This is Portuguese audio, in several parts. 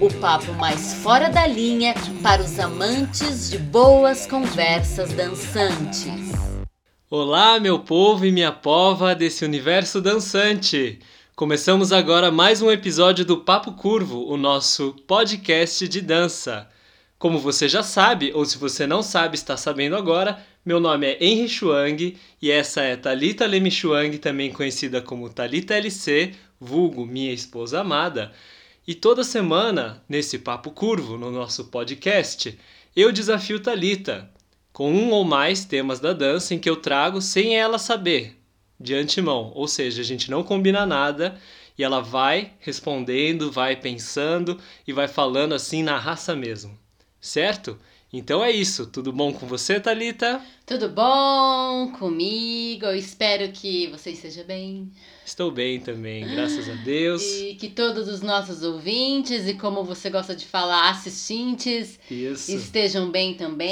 o papo mais fora da linha para os amantes de boas conversas dançantes. Olá, meu povo e minha pova desse universo dançante! Começamos agora mais um episódio do Papo Curvo, o nosso podcast de dança. Como você já sabe, ou se você não sabe, está sabendo agora, meu nome é Henry Chuang e essa é Talita Lemi Chuang, também conhecida como Talita LC, vulgo minha esposa amada. E toda semana, nesse Papo Curvo, no nosso podcast, eu desafio Talita com um ou mais temas da dança em que eu trago sem ela saber, de antemão. Ou seja, a gente não combina nada e ela vai respondendo, vai pensando e vai falando assim na raça mesmo. Certo? Então é isso. Tudo bom com você, Talita? Tudo bom comigo? Eu espero que você esteja bem. Estou bem também, graças a Deus. E que todos os nossos ouvintes e como você gosta de falar, assistentes, Isso. estejam bem também.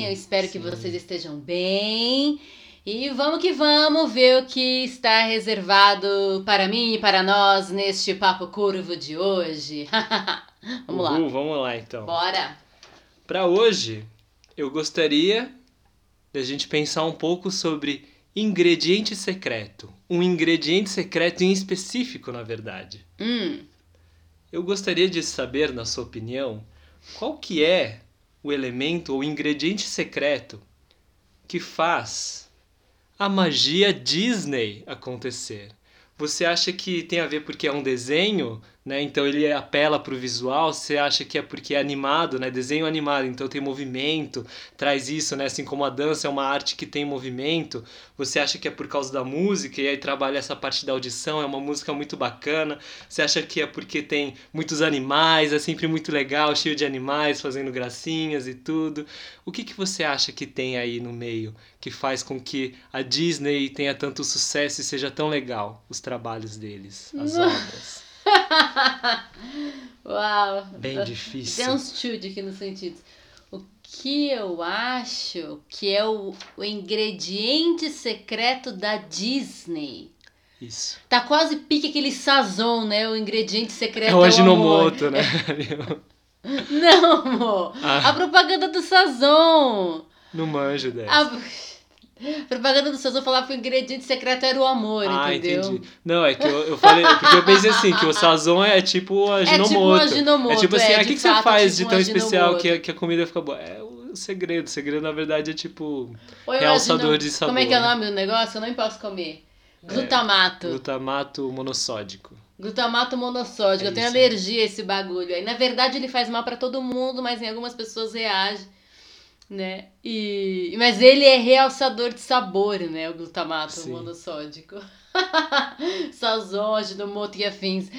Sim, Eu espero que sim. vocês estejam bem. E vamos que vamos ver o que está reservado para mim e para nós neste papo curvo de hoje. vamos lá. Uhul, vamos lá então. Bora. Para hoje, eu gostaria da gente pensar um pouco sobre ingrediente secreto. Um ingrediente secreto em específico, na verdade. Hum. Eu gostaria de saber, na sua opinião, qual que é o elemento ou ingrediente secreto que faz a magia Disney acontecer. Você acha que tem a ver porque é um desenho, né? Então ele apela para o visual. Você acha que é porque é animado, né? Desenho animado, então tem movimento, traz isso, né? Assim como a dança é uma arte que tem movimento. Você acha que é por causa da música e aí trabalha essa parte da audição, é uma música muito bacana. Você acha que é porque tem muitos animais, é sempre muito legal, cheio de animais fazendo gracinhas e tudo. O que, que você acha que tem aí no meio que faz com que a Disney tenha tanto sucesso e seja tão legal os trabalhos deles, as obras? Uau. Bem Tem difícil. uns chute aqui no sentido. O que eu acho que é o, o ingrediente secreto da Disney? Isso. Tá quase pique aquele sazon, né? O ingrediente secreto É é o o Ajinomoto, né? Não, amor. Ah. A propaganda do sazon. Não manjo dessa. A... a propaganda do sazon falava que o ingrediente secreto era o amor, Ah, entendeu? entendi. Não, é que eu, eu falei, porque eu pensei assim, que o sazon é tipo o Ajinomoto. tipo um Ajinomoto, É tipo assim, é, ah, o que, que você faz tipo de tão especial que, a- que a comida fica boa? É o segredo. O segredo, na verdade, é tipo eu realçador imagino- de sabor. Como é que é o né? nome do negócio? Eu nem posso comer. Glutamato. glutamato monossódico. Glutamato monossódico. É eu tenho isso. alergia a esse bagulho aí. Na verdade, ele faz mal pra todo mundo, mas em algumas pessoas reage, né? E... Mas ele é realçador de sabor, né? O glutamato Sim. monossódico. Sazon, Ajinomoto e afins.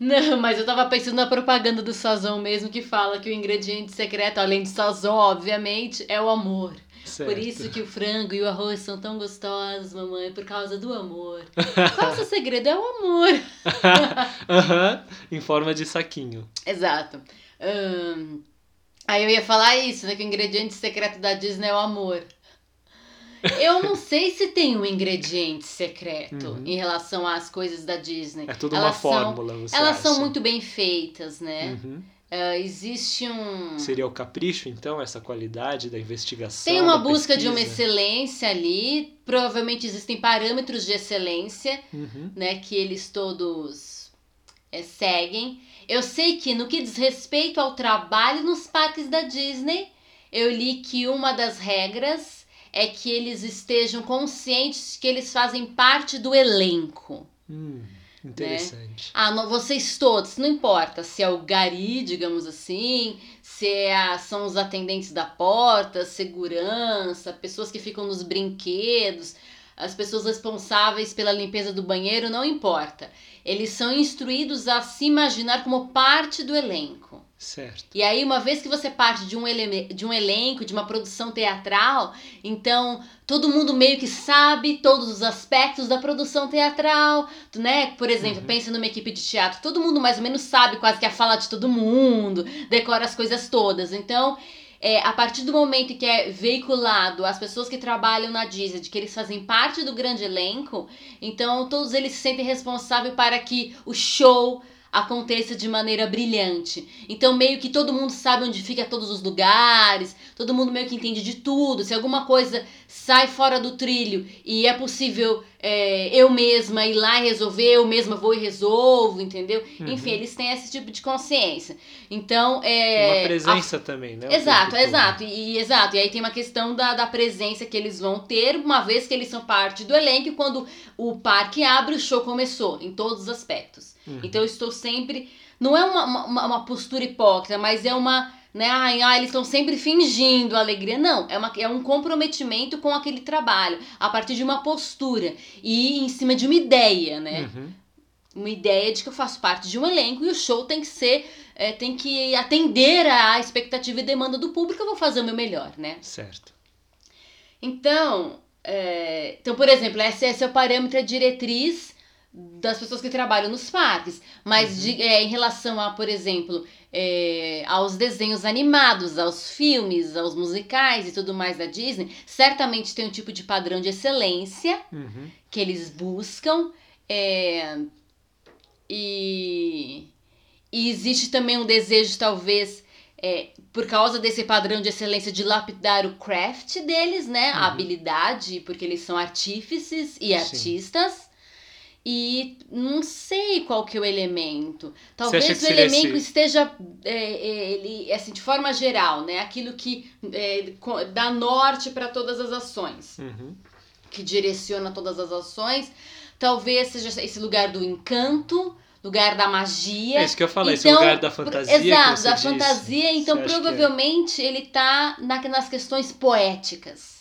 Não, mas eu tava pensando na propaganda do Sazon mesmo, que fala que o ingrediente secreto, além de Sazon, obviamente, é o amor. Certo. Por isso que o frango e o arroz são tão gostosos, mamãe, por causa do amor. Qual é o seu segredo? É o amor. Aham, em forma de saquinho. Exato. Ahn, aí eu ia falar isso, né? Que o ingrediente secreto da Disney é o amor. Eu não sei se tem um ingrediente secreto Uhum. em relação às coisas da Disney. É tudo Elas uma são- fórmula, você Elas acha? são muito bem feitas, né? Uhum. Ah, existe um. Seria o capricho, então, essa qualidade da investigação? Tem uma busca de uma pesquisa? excelência ali. Provavelmente existem parâmetros de excelência. Uhum. né, que eles todos é, seguem. Eu sei que no que diz respeito ao trabalho nos parques da Disney, eu li que uma das regras é que eles estejam conscientes que eles fazem parte do elenco. Hum, interessante. Ah, não, vocês todos, não importa se é o gari, digamos assim, se é a- são os atendentes da porta, segurança, pessoas que ficam nos brinquedos, as pessoas responsáveis pela limpeza do banheiro, não importa. Eles são instruídos a se imaginar como parte do elenco. Certo. E aí, uma vez que você parte de um, ele de um elenco, de uma produção teatral, então todo mundo meio que sabe todos os aspectos da produção teatral, né? Por exemplo, uhum. pensa numa equipe de teatro, todo mundo mais ou menos sabe quase que a fala de todo mundo, decora as coisas todas. Então, é, a partir do momento que é veiculado as pessoas que trabalham na Disney, de que eles fazem parte do grande elenco, então todos eles se sentem responsáveis para que o show aconteça de maneira brilhante. Então, meio que todo mundo sabe onde fica todos os lugares, todo mundo meio que entende de tudo. Se alguma coisa sai fora do trilho e é possível é, eu mesma ir lá e resolver, eu mesma vou e resolvo, entendeu? Uhum. Enfim, eles têm esse tipo de consciência. Então, é. Uma presença a... também, né? Exato, exato. E, exato. E aí tem uma questão da, da presença que eles vão ter, uma vez que eles são parte do elenco, e quando o parque abre, o show começou, em todos os aspectos. Uhum. Então eu estou sempre. Não é uma, uma, uma postura hipócrita, mas é uma. Né, ai, ai, eles estão sempre fingindo alegria. Não, é, uma, é um comprometimento com aquele trabalho, a partir de uma postura e em cima de uma ideia, né? Uhum. Uma ideia de que eu faço parte de um elenco e o show tem que ser, é, tem que atender à expectativa e demanda do público, eu vou fazer o meu melhor, né? Certo. Então, é, então por exemplo, esse, esse é o parâmetro, a diretriz das pessoas que trabalham nos parques, mas uhum. de, é, em relação a, por exemplo, é, aos desenhos animados, aos filmes, aos musicais e tudo mais da Disney, certamente tem um tipo de padrão de excelência uhum. que eles buscam. É, e, e existe também um desejo, talvez, é, por causa desse padrão de excelência, de lapidar o craft deles, né? Uhum. A habilidade, porque eles são artífices e Sim. artistas. E não sei qual que é o elemento. Talvez o elemento esse... esteja é, é, ele, assim, de forma geral, né? Aquilo que é, dá norte para todas as ações. Uhum. Que direciona todas as ações. Talvez seja esse lugar do encanto, lugar da magia. É isso que eu falei, então, esse lugar da fantasia. Exato, da fantasia. Então, é? provavelmente, ele está na, nas questões poéticas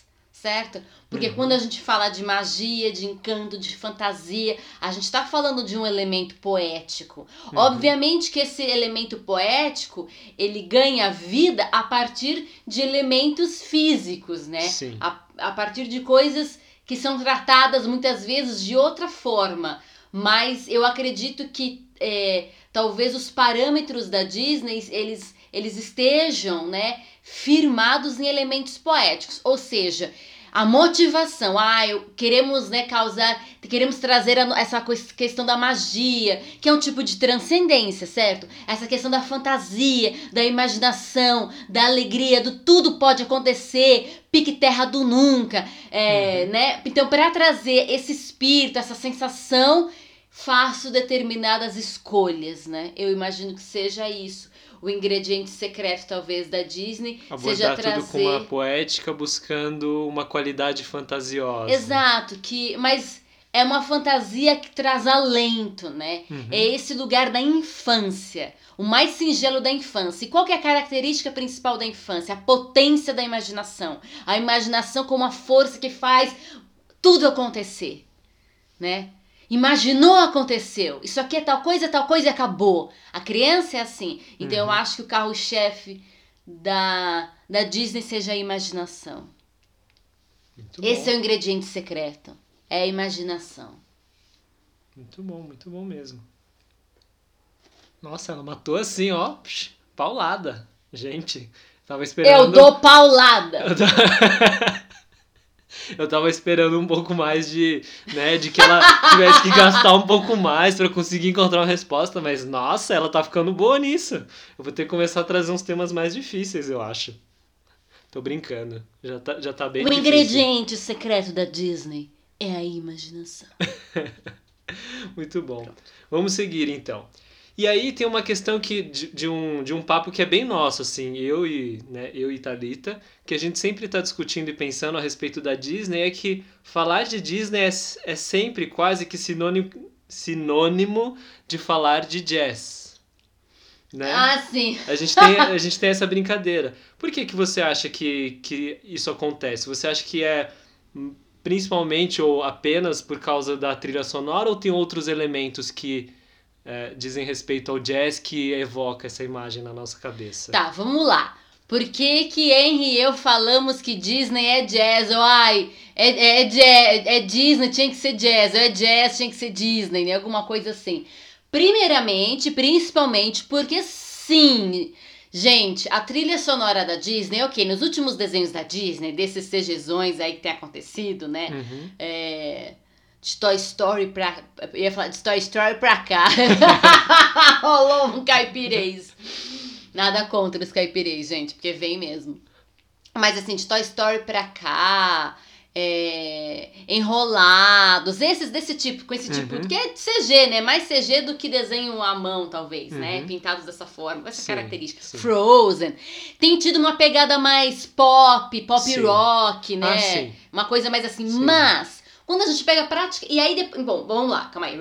certo? Porque uhum. quando a gente fala de magia, de encanto, de fantasia, a gente está falando de um elemento poético. Uhum. Obviamente que esse elemento poético, ele ganha vida a partir de elementos físicos, né? Sim. A, a partir de coisas que são tratadas muitas vezes de outra forma. Mas eu acredito que é, talvez os parâmetros da Disney, eles, eles estejam, né, firmados em elementos poéticos. Ou seja, a motivação, ah, eu, queremos né, causar, queremos trazer a, essa questão da magia, que é um tipo de transcendência, certo? Essa questão da fantasia, da imaginação, da alegria, do tudo pode acontecer, pique terra do nunca, é, uhum. né? Então, para trazer esse espírito, essa sensação, faço determinadas escolhas, né? Eu imagino que seja isso o ingrediente secreto, talvez, da Disney Abordar seja trazer... tudo com uma poética, buscando uma qualidade fantasiosa. Exato, que mas é uma fantasia que traz alento, né? Uhum. É esse lugar da infância, o mais singelo da infância. E qual é a característica principal da infância? A potência da imaginação. A imaginação como a força que faz tudo acontecer, né? Imaginou, aconteceu. Isso aqui é tal coisa, tal coisa e acabou. A criança é assim. Então uhum. eu acho que o carro-chefe da, da Disney seja a imaginação. Muito Esse bom. é o ingrediente secreto. É a imaginação. Muito bom, muito bom mesmo. Nossa, ela matou assim, ó. Paulada. Gente, tava esperando. Eu dou paulada. Eu dou... eu tava esperando um pouco mais de, né, de que ela tivesse que gastar um pouco mais para conseguir encontrar uma resposta, mas nossa, ela tá ficando boa nisso. Eu vou ter que começar a trazer uns temas mais difíceis, eu acho. Tô brincando. Já tá, já tá bem O difícil. ingrediente secreto da Disney é a imaginação. Muito bom. Vamos seguir então. E aí tem uma questão que, de, de, um, de um papo que é bem nosso, assim, eu e, né, eu e Thalita, que a gente sempre está discutindo e pensando a respeito da Disney, é que falar de Disney é, é sempre quase que sinônimo, sinônimo de falar de jazz. Né? Ah, sim. A gente tem, a gente tem essa brincadeira. Por que, que você acha que, que isso acontece? Você acha que é principalmente ou apenas por causa da trilha sonora ou tem outros elementos que é, dizem respeito ao jazz que evoca essa imagem na nossa cabeça. Tá, vamos lá. Por que que Henry e eu falamos que Disney é jazz? Ou, ai, é, é, é, é Disney, tinha que ser jazz. Ou é jazz, tinha que ser Disney, né? Alguma coisa assim. Primeiramente, principalmente, porque sim, gente, a trilha sonora da Disney, ok, nos últimos desenhos da Disney, desses CGzões aí que tem acontecido, né? Uhum. É, de Toy Story pra. Eu ia falar de Toy Story pra cá. Rolou um caipirês. Nada contra os caipirês, gente, porque vem mesmo. Mas assim, de Toy Story pra cá. é, enrolados, esses desse tipo, com esse tipo, Uhum. que é CG, né? Mais CG do que desenho à mão, talvez, né? Uhum. Pintados dessa forma, com essa Sim, característica. sim. Frozen. Tem tido uma pegada mais pop, pop Sim. rock, né? Ah, sim. Uma coisa mais assim, Sim. mas quando a gente pega a prática. E aí, depois, bom, vamos lá, calma aí.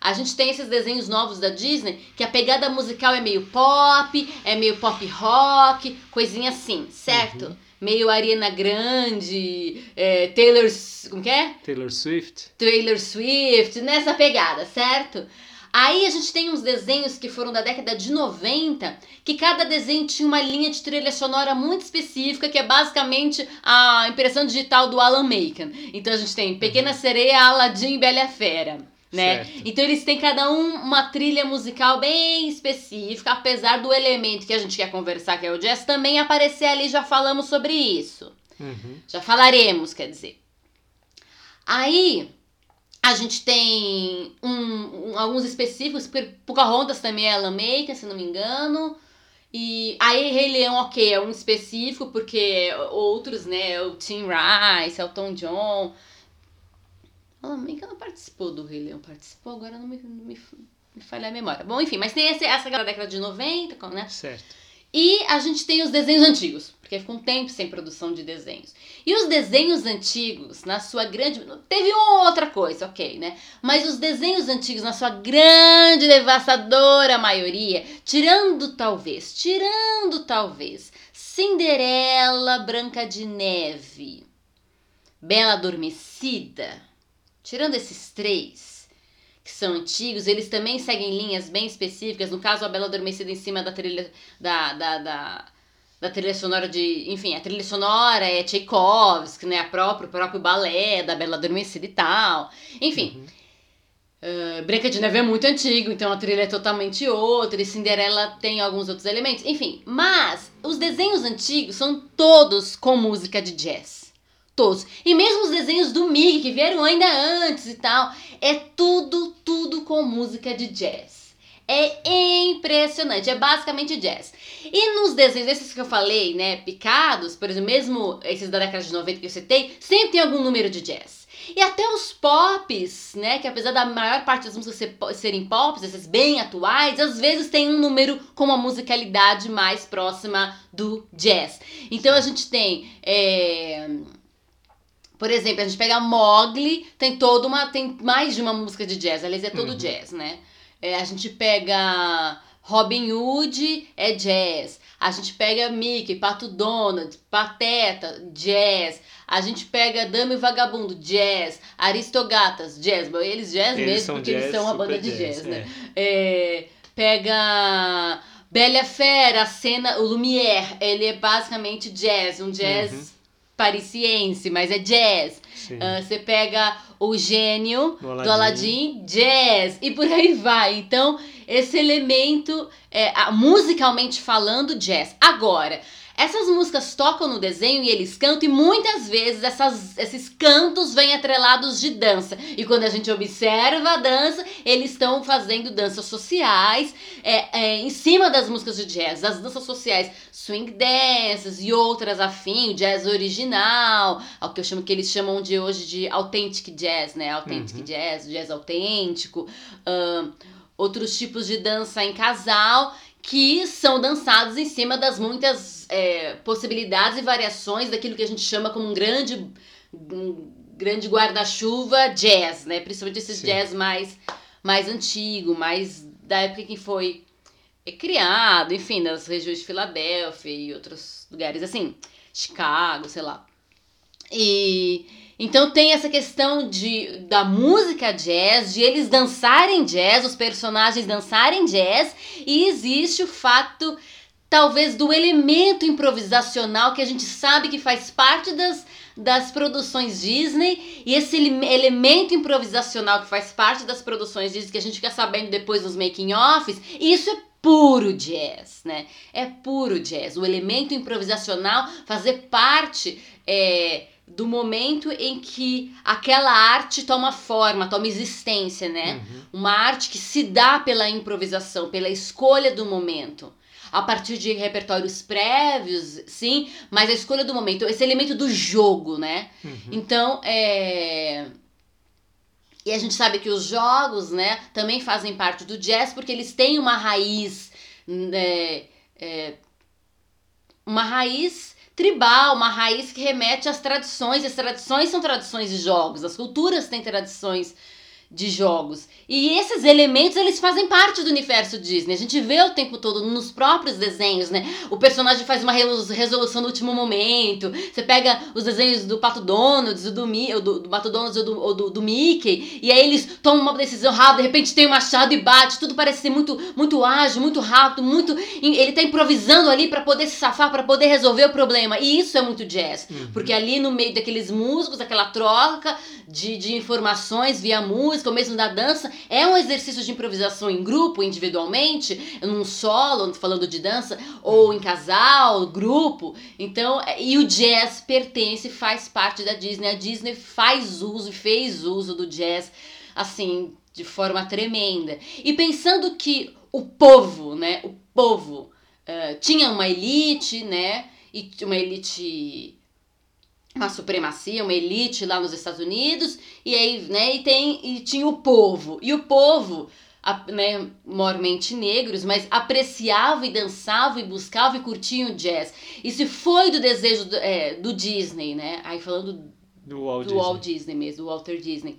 A gente tem esses desenhos novos da Disney que a pegada musical é meio pop, é meio pop rock, coisinha assim, certo? Uhum. Meio Ariana Grande, é, Taylor. Como que é? Taylor Swift. Taylor Swift, nessa pegada, certo? Aí a gente tem uns desenhos que foram da década de 90, que cada desenho tinha uma linha de trilha sonora muito específica, que é basicamente a impressão digital do Alan Menken. Então a gente tem Pequena Sereia, Aladdin e Bela Fera. Né? Certo. Então eles têm cada um uma trilha musical bem específica, apesar do elemento que a gente quer conversar, que é o jazz, também aparecer ali, já falamos sobre isso. Uhum. Já falaremos, quer dizer. Aí a gente tem um, um- alguns específicos, Pocahontas também é Alan Maker, se não me engano. E aí Rei Leão, ok, é um específico, porque outros, né, o Tim Rice, Elton John. Alan Maker não participou do Rei Leão, participou, agora não me, não me, me falha a memória. Bom, enfim, mas tem esse, essa da década de 90, né? Certo. E a gente tem os desenhos antigos, porque ficou um tempo sem produção de desenhos. E os desenhos antigos, na sua grande. Teve outra coisa, ok, né? Mas os desenhos antigos, na sua grande, devastadora maioria, tirando talvez, tirando talvez, Cinderela, Branca de Neve, Bela Adormecida, tirando esses três que são antigos, eles também seguem linhas bem específicas. No caso, a Bela Adormecida em cima da trilha da, da, da, da trilha sonora de. Enfim, a trilha sonora é Tchaikovsky, né? A próprio, o próprio balé da Bela Adormecida e tal. Enfim. Uh, Branca de Neve é muito antigo, então a trilha é totalmente outra, e Cinderela tem alguns outros elementos, enfim. Mas os desenhos antigos são todos com música de jazz. Todos. E mesmo os desenhos do Mickey, que vieram ainda antes e tal, é tudo, tudo com música de jazz. É impressionante, é basicamente jazz. E nos desenhos, esses que eu falei, né, picados, por exemplo, mesmo esses da década de 90 que eu citei, sempre tem algum número de jazz. E até os pops, né, que apesar da maior parte das músicas ser- serem pops, esses bem atuais, às vezes tem um número com uma musicalidade mais próxima do jazz. Então a gente tem... é, por exemplo, a gente pega Mogli, tem toda uma. tem mais de uma música de jazz, aliás, é todo Uhum. jazz, né? É, a gente pega Robin Hood, é jazz. A gente pega Mickey, Pato Donald, Pateta, jazz. A gente pega Dama e Vagabundo, jazz. Aristogatas, jazz. Eles jazz Eles mesmo, porque jazz, eles são uma banda de jazz, jazz, né? É, pega Bela Fera, a cena, o Lumière, ele é basicamente jazz, um jazz Uhum. Parisiense, mas é jazz. Ah, Você pega o gênio Do do Aladdin, jazz, e por aí vai. Então, esse elemento, é, musicalmente falando, jazz. Agora, essas músicas tocam no desenho e eles cantam, e muitas vezes essas, esses cantos vêm atrelados de dança. E quando a gente observa a dança, eles estão fazendo danças sociais é, é, em cima das músicas de jazz. As danças sociais, swing dances e outras afim, o jazz original, ao que eu chamo que eles chamam de hoje de authentic jazz, né? Authentic Uhum. jazz, jazz autêntico. outros tipos de dança em casal que são dançados em cima das muitas é, possibilidades e variações daquilo que a gente chama como um grande, um grande guarda-chuva jazz, né? Principalmente esses Sim. jazz mais, mais antigo, mais da época que foi criado, enfim, nas regiões de Filadélfia e outros lugares assim, Chicago, sei lá. E, Então tem essa questão de da música jazz, de eles dançarem jazz, os personagens dançarem jazz, e existe o fato talvez do elemento improvisacional que a gente sabe que faz parte das, das produções Disney e esse elemento improvisacional que faz parte das produções Disney que a gente fica sabendo depois nos making offs, isso é puro jazz, né? É puro jazz. O elemento improvisacional fazer parte é, do momento em que aquela arte toma forma, toma existência, né? Uhum. Uma arte que se dá pela improvisação, pela escolha do momento a partir de repertórios prévios, sim, mas a escolha do momento, esse elemento do jogo, né? Uhum. Então, é. E a gente sabe que os jogos, né, também fazem parte do jazz porque eles têm uma raiz, né, é, uma raiz tribal, uma raiz que remete às tradições. As tradições são tradições de jogos, as culturas têm tradições de jogos. E esses elementos, eles fazem parte do universo Disney. A gente vê o tempo todo nos próprios desenhos, né? O personagem faz uma resolução no último momento. Você pega os desenhos do Pato Donald, do, do, do Pato Donald ou, do, ou do, do, Mickey, e aí eles tomam uma decisão rápida, de repente tem um machado e bate. Tudo parece ser muito, muito ágil, muito rápido, muito... Ele tá improvisando ali para poder se safar, para poder resolver o problema. E isso é muito jazz. Uhum. Porque ali no meio daqueles músicos, aquela troca de, de informações via música, música ou mesmo da dança é um exercício de improvisação em grupo, individualmente, num solo, falando de dança, ou em casal, grupo. Então, é, e o jazz pertence, faz parte da Disney. A Disney faz uso e fez uso do jazz assim, de forma tremenda. E pensando que o povo, né, o povo uh, tinha uma elite, né, e uma elite uma supremacia, uma elite lá nos Estados Unidos, e aí, né, e tem e tinha o povo. E o povo, né, mormente negros, mas apreciava e dançava e buscava e curtia o jazz. E se foi do desejo do, é, do Disney, né? Aí falando do Walt, do Disney. Walt Disney mesmo, do Walter Disney.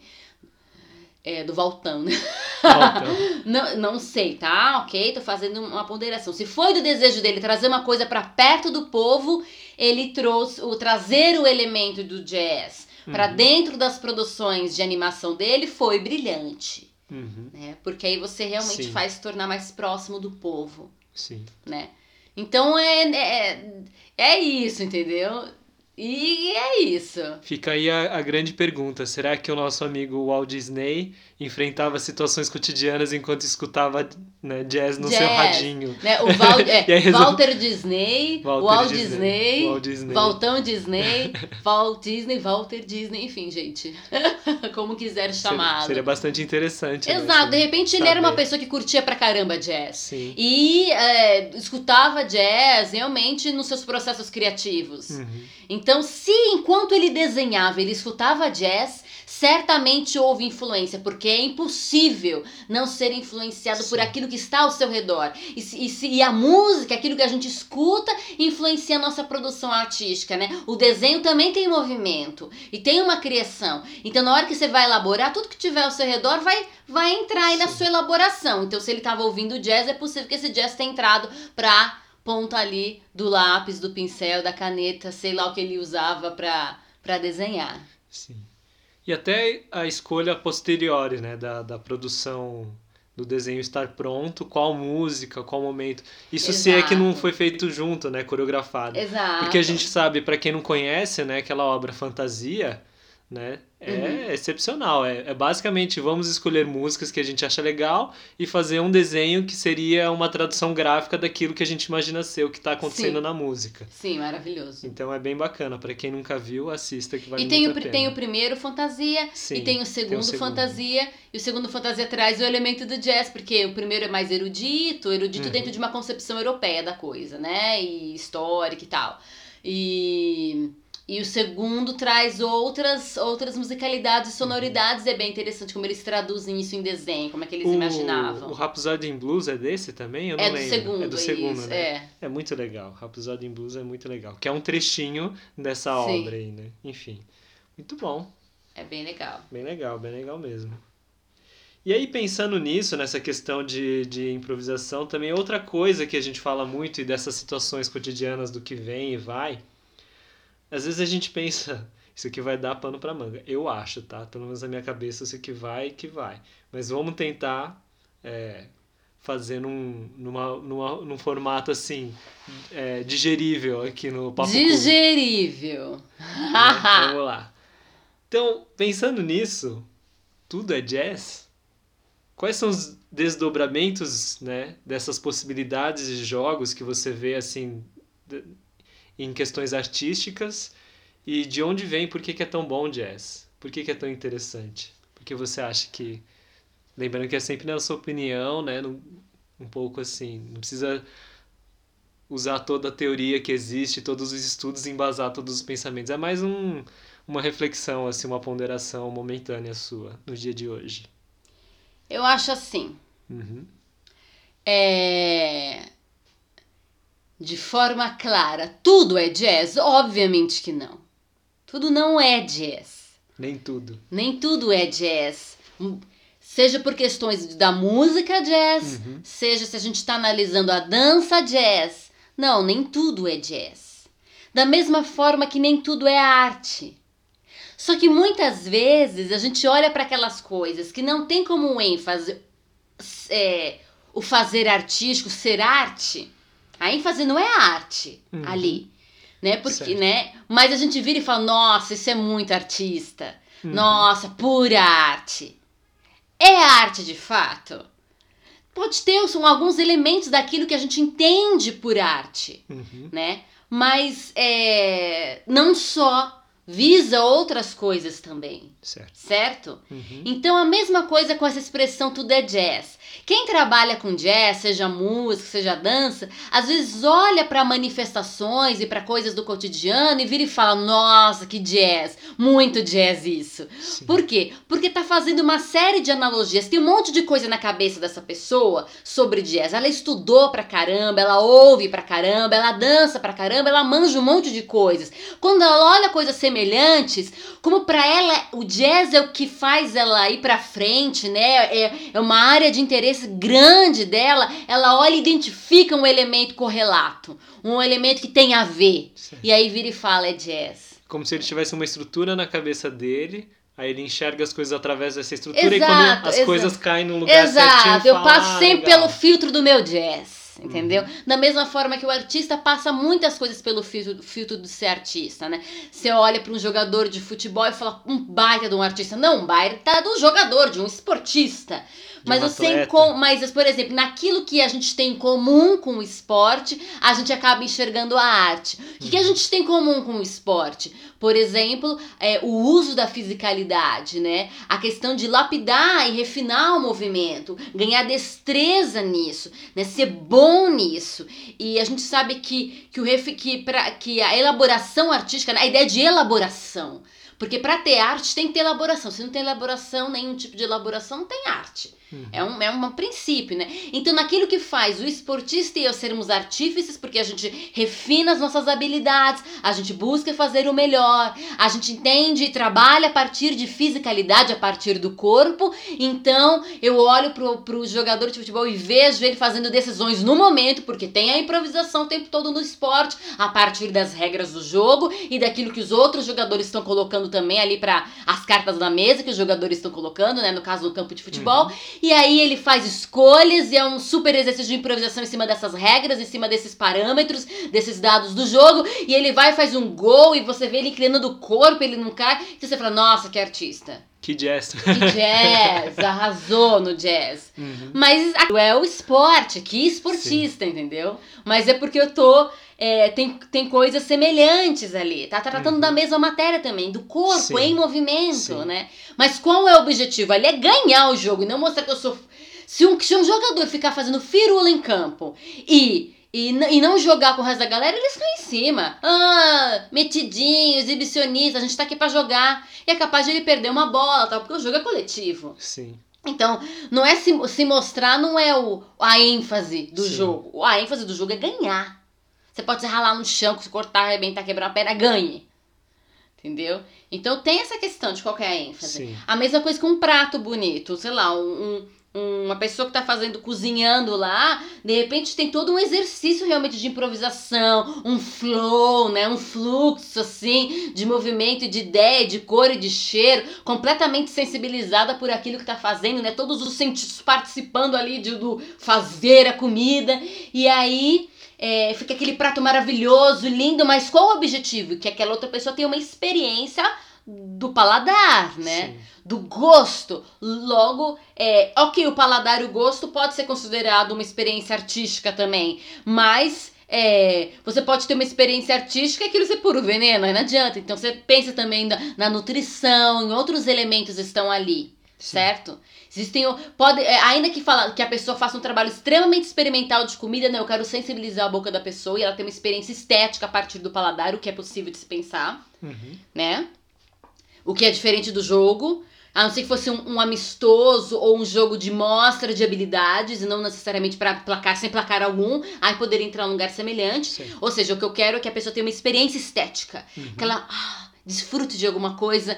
É, do Valtão, né? não, não sei, tá? Ok, tô fazendo uma ponderação. Se foi do desejo dele trazer uma coisa para perto do povo, ele trouxe o trazer o elemento do jazz uhum. para dentro das produções de animação dele foi brilhante. Uhum. Né? Porque aí você realmente Sim. faz se tornar mais próximo do povo. Sim. Né? Então é, é, é isso, entendeu? E é isso. Fica aí a, a, grande pergunta: será que o nosso amigo Walt Disney enfrentava situações cotidianas enquanto escutava né, jazz no jazz, seu radinho? Né? O Val, é, Walter Disney, Walter Walt Disney, Disney, Walt Disney, Waltão Disney, Walt Disney, Walter Disney, enfim, gente. Como quiser chamar. Seria, seria, bastante interessante. Né, Exato, né, de repente saber. ele era uma pessoa que curtia pra caramba jazz. Sim. E é, escutava jazz realmente nos seus processos criativos. Uhum. Então, se enquanto ele desenhava, ele escutava jazz, certamente houve influência, porque é impossível não ser influenciado Sim. por aquilo que está ao seu redor. E, e, e, a música, aquilo que a gente escuta, influencia a nossa produção artística, né? O desenho também tem movimento e tem uma criação. Então, na hora que você vai elaborar, tudo que tiver ao seu redor vai, vai entrar aí Sim. na sua elaboração. Então, se ele estava ouvindo jazz, é possível que esse jazz tenha entrado para ponta ali do lápis, do pincel, da caneta, sei lá o que ele usava para desenhar. Sim. E até a escolha posterior, né, da, da produção do desenho estar pronto, qual música, qual momento. Isso Exato. se é que não foi feito junto, né, coreografado. Exato. Porque a gente sabe, para quem não conhece, né, aquela obra Fantasia, né? É uhum. excepcional. É, é, basicamente vamos escolher músicas que a gente acha legal e fazer um desenho que seria uma tradução gráfica daquilo que a gente imagina ser o que está acontecendo Sim. na música. Sim, maravilhoso. Então é bem bacana. Para quem nunca viu, assista que vai E tem o, tem o primeiro fantasia Sim, e tem o, segundo, tem o segundo fantasia. E o segundo fantasia traz o elemento do jazz, porque o primeiro é mais erudito, erudito uhum. dentro de uma concepção europeia da coisa, né? E histórica e tal. E e o segundo traz outras, outras musicalidades e sonoridades. É bem interessante como eles traduzem isso em desenho, como é que eles o, imaginavam. O Rhapsody in Blues é desse também? Eu não é lembro. Do segundo, é do segundo, isso, né? É. é muito legal. Rhapsody in Blues é muito legal. Que é um trechinho dessa Sim. obra aí, né? Enfim. Muito bom. É bem legal. Bem legal, bem legal mesmo. E aí, pensando nisso, nessa questão de, de improvisação, também outra coisa que a gente fala muito e dessas situações cotidianas do que vem e vai às vezes a gente pensa, Isso aqui vai dar pano pra manga. Eu acho, tá? Pelo menos na minha cabeça, isso aqui vai que vai. Mas vamos tentar é, fazer num, numa, numa, num formato assim, é, digerível aqui no Papo Digerível. Né? Vamos lá. Então, pensando nisso, tudo é jazz? Quais são os desdobramentos né, dessas possibilidades de jogos que você vê assim em questões artísticas e de onde vem, por que, que é tão bom jazz? Por que, que é tão interessante? Porque você acha que. Lembrando que é sempre na sua opinião, né? Um pouco assim. Não precisa usar toda a teoria que existe, todos os estudos e embasar todos os pensamentos. É mais um, uma reflexão, assim, uma ponderação momentânea sua no dia de hoje. Eu acho assim. Uhum. É... De forma clara, tudo é jazz? Obviamente que não. Tudo não é jazz. Nem tudo. Nem tudo é jazz. Seja por questões da música jazz, Uhum. seja se a gente está analisando a dança jazz. Não, nem tudo é jazz. Da mesma forma que nem tudo é arte. Só que muitas vezes a gente olha para aquelas coisas que não tem como ênfase é, o fazer artístico, ser arte. A ênfase não é a arte Uhum. ali, né? Porque, Certo. né? Mas a gente vira e fala, nossa, isso é muito artista. Uhum. Nossa, pura arte. É arte de fato? Pode ter são alguns elementos daquilo que a gente entende por arte, Uhum. né? Mas é, não só visa outras coisas também, Certo. certo? Uhum. Então a mesma coisa com essa expressão tudo é jazz. Quem trabalha com jazz, seja música, seja dança, às vezes olha para manifestações e para coisas do cotidiano e vira e fala: "Nossa, que jazz, muito jazz isso". Sim. Por quê? Porque tá fazendo uma série de analogias. Tem um monte de coisa na cabeça dessa pessoa sobre jazz. Ela estudou pra caramba, ela ouve pra caramba, ela dança pra caramba, ela manja um monte de coisas. Quando ela olha coisas semelhantes, como pra ela o jazz é o que faz ela ir pra frente, né? É, é uma área de interesse grande dela. Ela olha e identifica um elemento correlato, um elemento que tem a ver. Certo. E aí vira e fala é jazz. Como se ele tivesse uma estrutura na cabeça dele, aí ele enxerga as coisas através dessa estrutura e Exato, quando as exato. coisas caem no lugar certinho, Exato, eu passo "Ah, sempre legal." pelo filtro do meu jazz. Entendeu? Uhum. Da mesma forma que o artista passa muitas coisas pelo filtro, filtro de ser artista, né? Você olha para um jogador de futebol e fala um baita de um artista. Não, um baita do jogador, de um esportista. Mas você encon- mas, por exemplo, naquilo que a gente tem em comum com o esporte, a gente acaba enxergando a arte. O que, que a Uhum. gente tem em comum com o esporte? Por exemplo, é, o uso da fisicalidade, né? A questão de lapidar e refinar o movimento, ganhar destreza nisso, né? Ser bom nisso. E a gente sabe que, que, o refi, que, pra, que a elaboração artística, né? a ideia de elaboração. Porque para ter arte tem que ter elaboração. Se não tem elaboração, nenhum tipo de elaboração, não tem arte. Uhum. É um, é um princípio, né? Então, naquilo que faz o esportista e eu sermos artífices, porque a gente refina as nossas habilidades, a gente busca fazer o melhor, a gente entende e trabalha a partir de fisicalidade, a partir do corpo. Então, eu olho pro, pro jogador de futebol e vejo ele fazendo decisões no momento, porque tem a improvisação o tempo todo no esporte, a partir das regras do jogo e daquilo que os outros jogadores estão colocando também ali para as cartas da mesa que os jogadores estão colocando, né? No caso, no campo de futebol. E aí ele faz escolhas e é um super exercício de improvisação em cima dessas regras, em cima desses parâmetros, desses dados do jogo. E ele vai faz um gol e você vê ele inclinando o corpo, ele não cai. E você fala, nossa, que artista. Que jazz. Que jazz, arrasou no jazz. Uhum. Mas é o esporte, que esportista, entendeu? Mas é porque eu tô. É, tem, tem coisas semelhantes ali. Tá tratando Uhum. da mesma matéria também, do corpo Sim. em movimento, Sim. né? Mas qual é o objetivo ali? É ganhar o jogo e não mostrar que eu sou. Se um, se um jogador ficar fazendo firula em campo e. E, e não jogar com o resto da galera, eles caem em cima. Ah, metidinho, exibicionista, a gente tá aqui pra jogar. E é capaz de ele perder uma bola, tal, porque o jogo é coletivo. Sim. Então, não é se, se mostrar, não é o, a ênfase do Sim. jogo. A ênfase do jogo é ganhar. Você pode se ralar no chão, se cortar, arrebentar, quebrar a perna, ganhe. Entendeu? Então tem essa questão de qual é a ênfase. Sim. A mesma coisa com um prato bonito, sei lá, um, um, uma pessoa que está fazendo, cozinhando lá, de repente tem todo um exercício realmente de improvisação, um flow, né? Um fluxo, assim, de movimento e de ideia, de cor e de cheiro, completamente sensibilizada por aquilo que está fazendo, né? Todos os sentidos participando ali de, do fazer a comida. E aí é, fica aquele prato maravilhoso, lindo, mas qual o objetivo? Que aquela outra pessoa tenha uma experiência do paladar, né? Sim. Do gosto. Logo, é, ok, o paladar e o gosto pode ser considerado uma experiência artística também, mas é, você pode ter uma experiência artística e aquilo ser puro veneno, não adianta. Então você pensa também na, na nutrição, em outros elementos estão ali, Sim. certo? Existem. Pode, é, ainda que, fala, que a pessoa faça um trabalho extremamente experimental de comida, né? Eu quero sensibilizar a boca da pessoa e ela ter uma experiência estética a partir do paladar, o que é possível de se pensar, uhum. né? O que é diferente do jogo. A não ser que fosse um, um, amistoso ou um jogo de mostra de habilidades e não necessariamente para placar sem placar algum, aí poderia entrar num lugar semelhante. Sim. Ou seja, o que eu quero é que a pessoa tenha uma experiência estética, uhum. que ela ah, desfrute de alguma coisa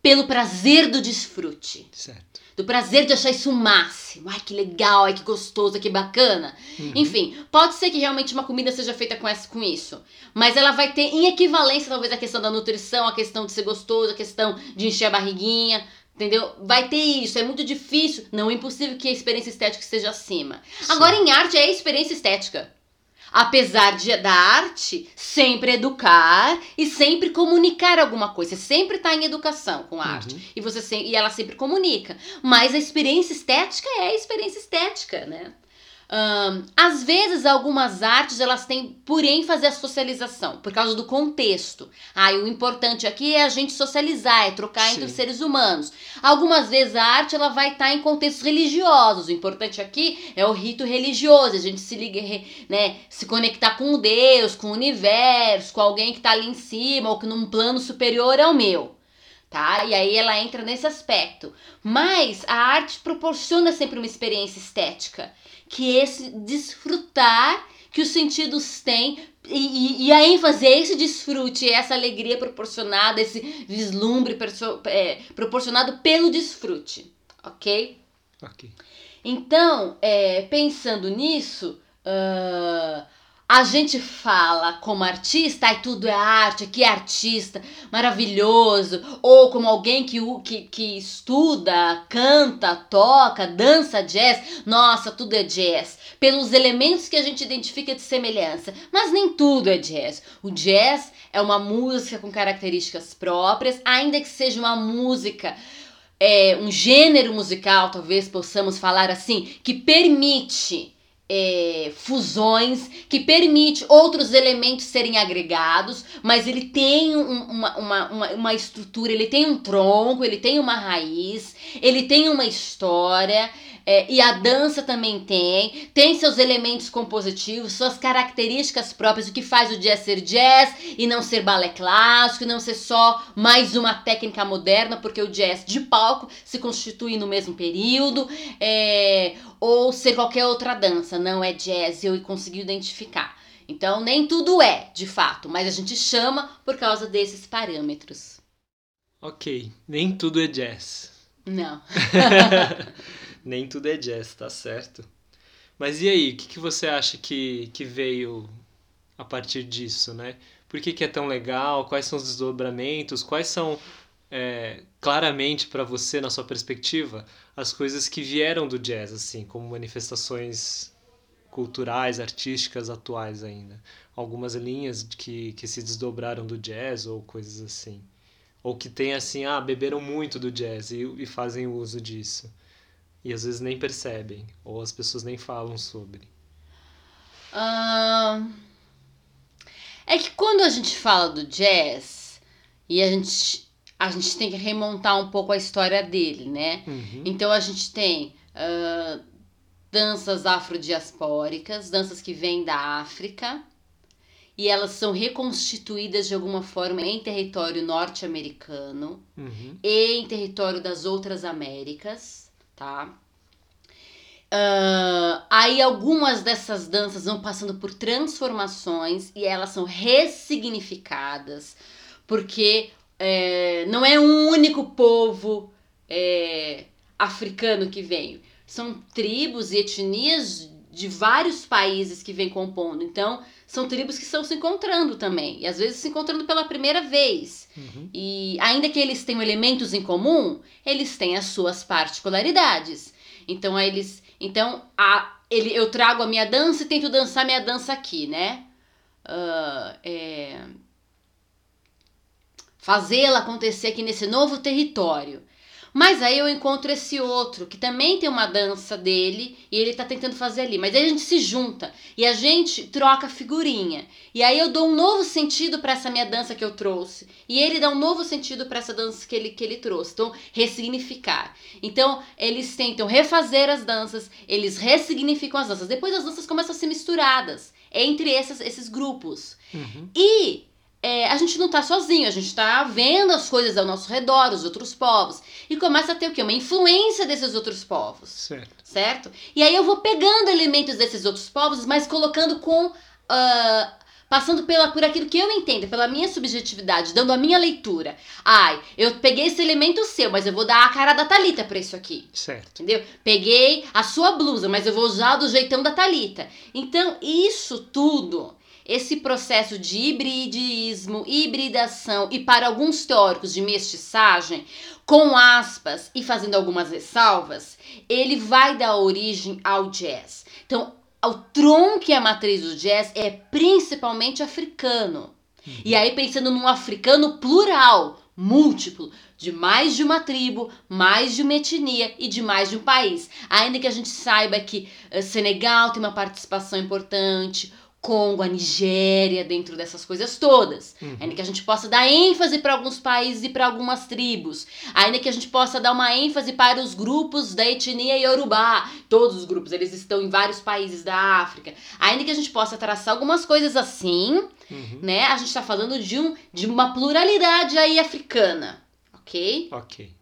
pelo prazer do desfrute. Certo. Do prazer de achar isso o máximo. Ai, que legal, ai, que gostoso, que bacana. Uhum. Enfim, pode ser que realmente uma comida seja feita com, essa, com isso. Mas ela vai ter em equivalência, talvez, a questão da nutrição, a questão de ser gostoso, a questão de encher a barriguinha. Entendeu? Vai ter isso, é muito difícil. Não é impossível que a experiência estética esteja acima. Sim. Agora, em arte, é experiência estética apesar de, da arte, sempre educar e sempre comunicar alguma coisa. Você sempre está em educação com a uhum. arte. E, você e ela sempre comunica. Mas a experiência estética é a experiência estética, né? Um, às vezes, algumas artes elas têm por ênfase a socialização, por causa do contexto. Ah, o importante aqui é a gente socializar, é trocar Sim. entre os seres humanos. Algumas vezes a arte ela vai estar em contextos religiosos. O importante aqui é o rito religioso, a gente se liga, né, se conectar com Deus, com o universo, com alguém que está ali em cima ou que num plano superior ao meu tá? E aí ela entra nesse aspecto. Mas a arte proporciona sempre uma experiência estética que esse desfrutar que os sentidos têm e, e, a ênfase é esse desfrute, essa alegria proporcionada, esse vislumbre é, proporcionado pelo desfrute, ok? Ok. Então, é, pensando nisso, uh, a gente fala como artista, ai tudo é arte, que artista, maravilhoso, ou como alguém que, que, que estuda, canta, toca, dança jazz, nossa, tudo é jazz, pelos elementos que a gente identifica de semelhança, mas nem tudo é jazz. O jazz é uma música com características próprias, ainda que seja uma música é, um gênero musical, talvez possamos falar assim, que permite é, fusões que permite outros elementos serem agregados, mas ele tem um, uma, uma, uma, uma, estrutura, ele tem um tronco, ele tem uma raiz, ele tem uma história. É, e a dança também tem, tem seus elementos compositivos, suas características próprias, o que faz o jazz ser jazz e não ser balé clássico, não ser só mais uma técnica moderna, porque o jazz de palco se constitui no mesmo período. É, ou ser qualquer outra dança, não é jazz, eu consegui identificar. Então, nem tudo é, de fato, mas a gente chama por causa desses parâmetros. Ok, nem tudo é jazz. Não. nem tudo é jazz, tá certo. Mas e aí, o que, que você acha que, que veio a partir disso, né? Por que, que é tão legal? Quais são os desdobramentos? Quais são é, claramente para você, na sua perspectiva, as coisas que vieram do jazz, assim, como manifestações culturais, artísticas atuais ainda. Algumas linhas que, que se desdobraram do jazz ou coisas assim. Ou que tem assim, ah, beberam muito do jazz e, e fazem uso disso. E às vezes nem percebem, ou as pessoas nem falam sobre. Uh... É que quando a gente fala do jazz e a gente a gente tem que remontar um pouco a história dele, né? Uhum. Então a gente tem uh, danças afrodiaspóricas, danças que vêm da África, e elas são reconstituídas de alguma forma em território norte-americano uhum. e em território das outras Américas, tá? Uh, aí algumas dessas danças vão passando por transformações e elas são ressignificadas porque é, não é um único povo é, africano que vem. são tribos e etnias de vários países que vêm compondo. Então, são tribos que estão se encontrando também. E às vezes se encontrando pela primeira vez. Uhum. E ainda que eles tenham elementos em comum, eles têm as suas particularidades. Então, eles. Então, a, ele, eu trago a minha dança e tento dançar minha dança aqui, né? Uh, é, Fazê-la acontecer aqui nesse novo território. Mas aí eu encontro esse outro que também tem uma dança dele e ele tá tentando fazer ali. Mas aí a gente se junta e a gente troca figurinha. E aí eu dou um novo sentido para essa minha dança que eu trouxe. E ele dá um novo sentido para essa dança que ele, que ele trouxe. Então, ressignificar. Então, eles tentam refazer as danças, eles ressignificam as danças. Depois as danças começam a ser misturadas entre esses, esses grupos. Uhum. E é, a gente não tá sozinho, a gente tá vendo as coisas ao nosso redor, os outros povos. E começa a ter o quê? Uma influência desses outros povos. Certo. Certo? E aí eu vou pegando elementos desses outros povos, mas colocando com. ah, passando pela, por aquilo que eu entendo, pela minha subjetividade, dando a minha leitura. Ai, eu peguei esse elemento seu, mas eu vou dar a cara da Talita pra isso aqui. Certo. Entendeu? Peguei a sua blusa, mas eu vou usar do jeitão da Talita. Então, isso tudo, esse processo de hibridismo, hibridação e para alguns teóricos de mestiçagem, com aspas e fazendo algumas ressalvas, ele vai dar origem ao jazz. Então, o tronco e a matriz do jazz é principalmente africano. E aí pensando num africano plural, múltiplo, de mais de uma tribo, mais de uma etnia e de mais de um país. Ainda que a gente saiba que eh, Senegal tem uma participação importante, Congo, a Nigéria, dentro dessas coisas todas. Uhum. Ainda que a gente possa dar ênfase para alguns países e para algumas tribos. Ainda que a gente possa dar uma ênfase para os grupos da etnia Yorubá. Todos os grupos, eles estão em vários países da África. Ainda que a gente possa traçar algumas coisas assim, Uhum. né? A gente está falando de, um, de uma pluralidade aí africana, ok? Ok.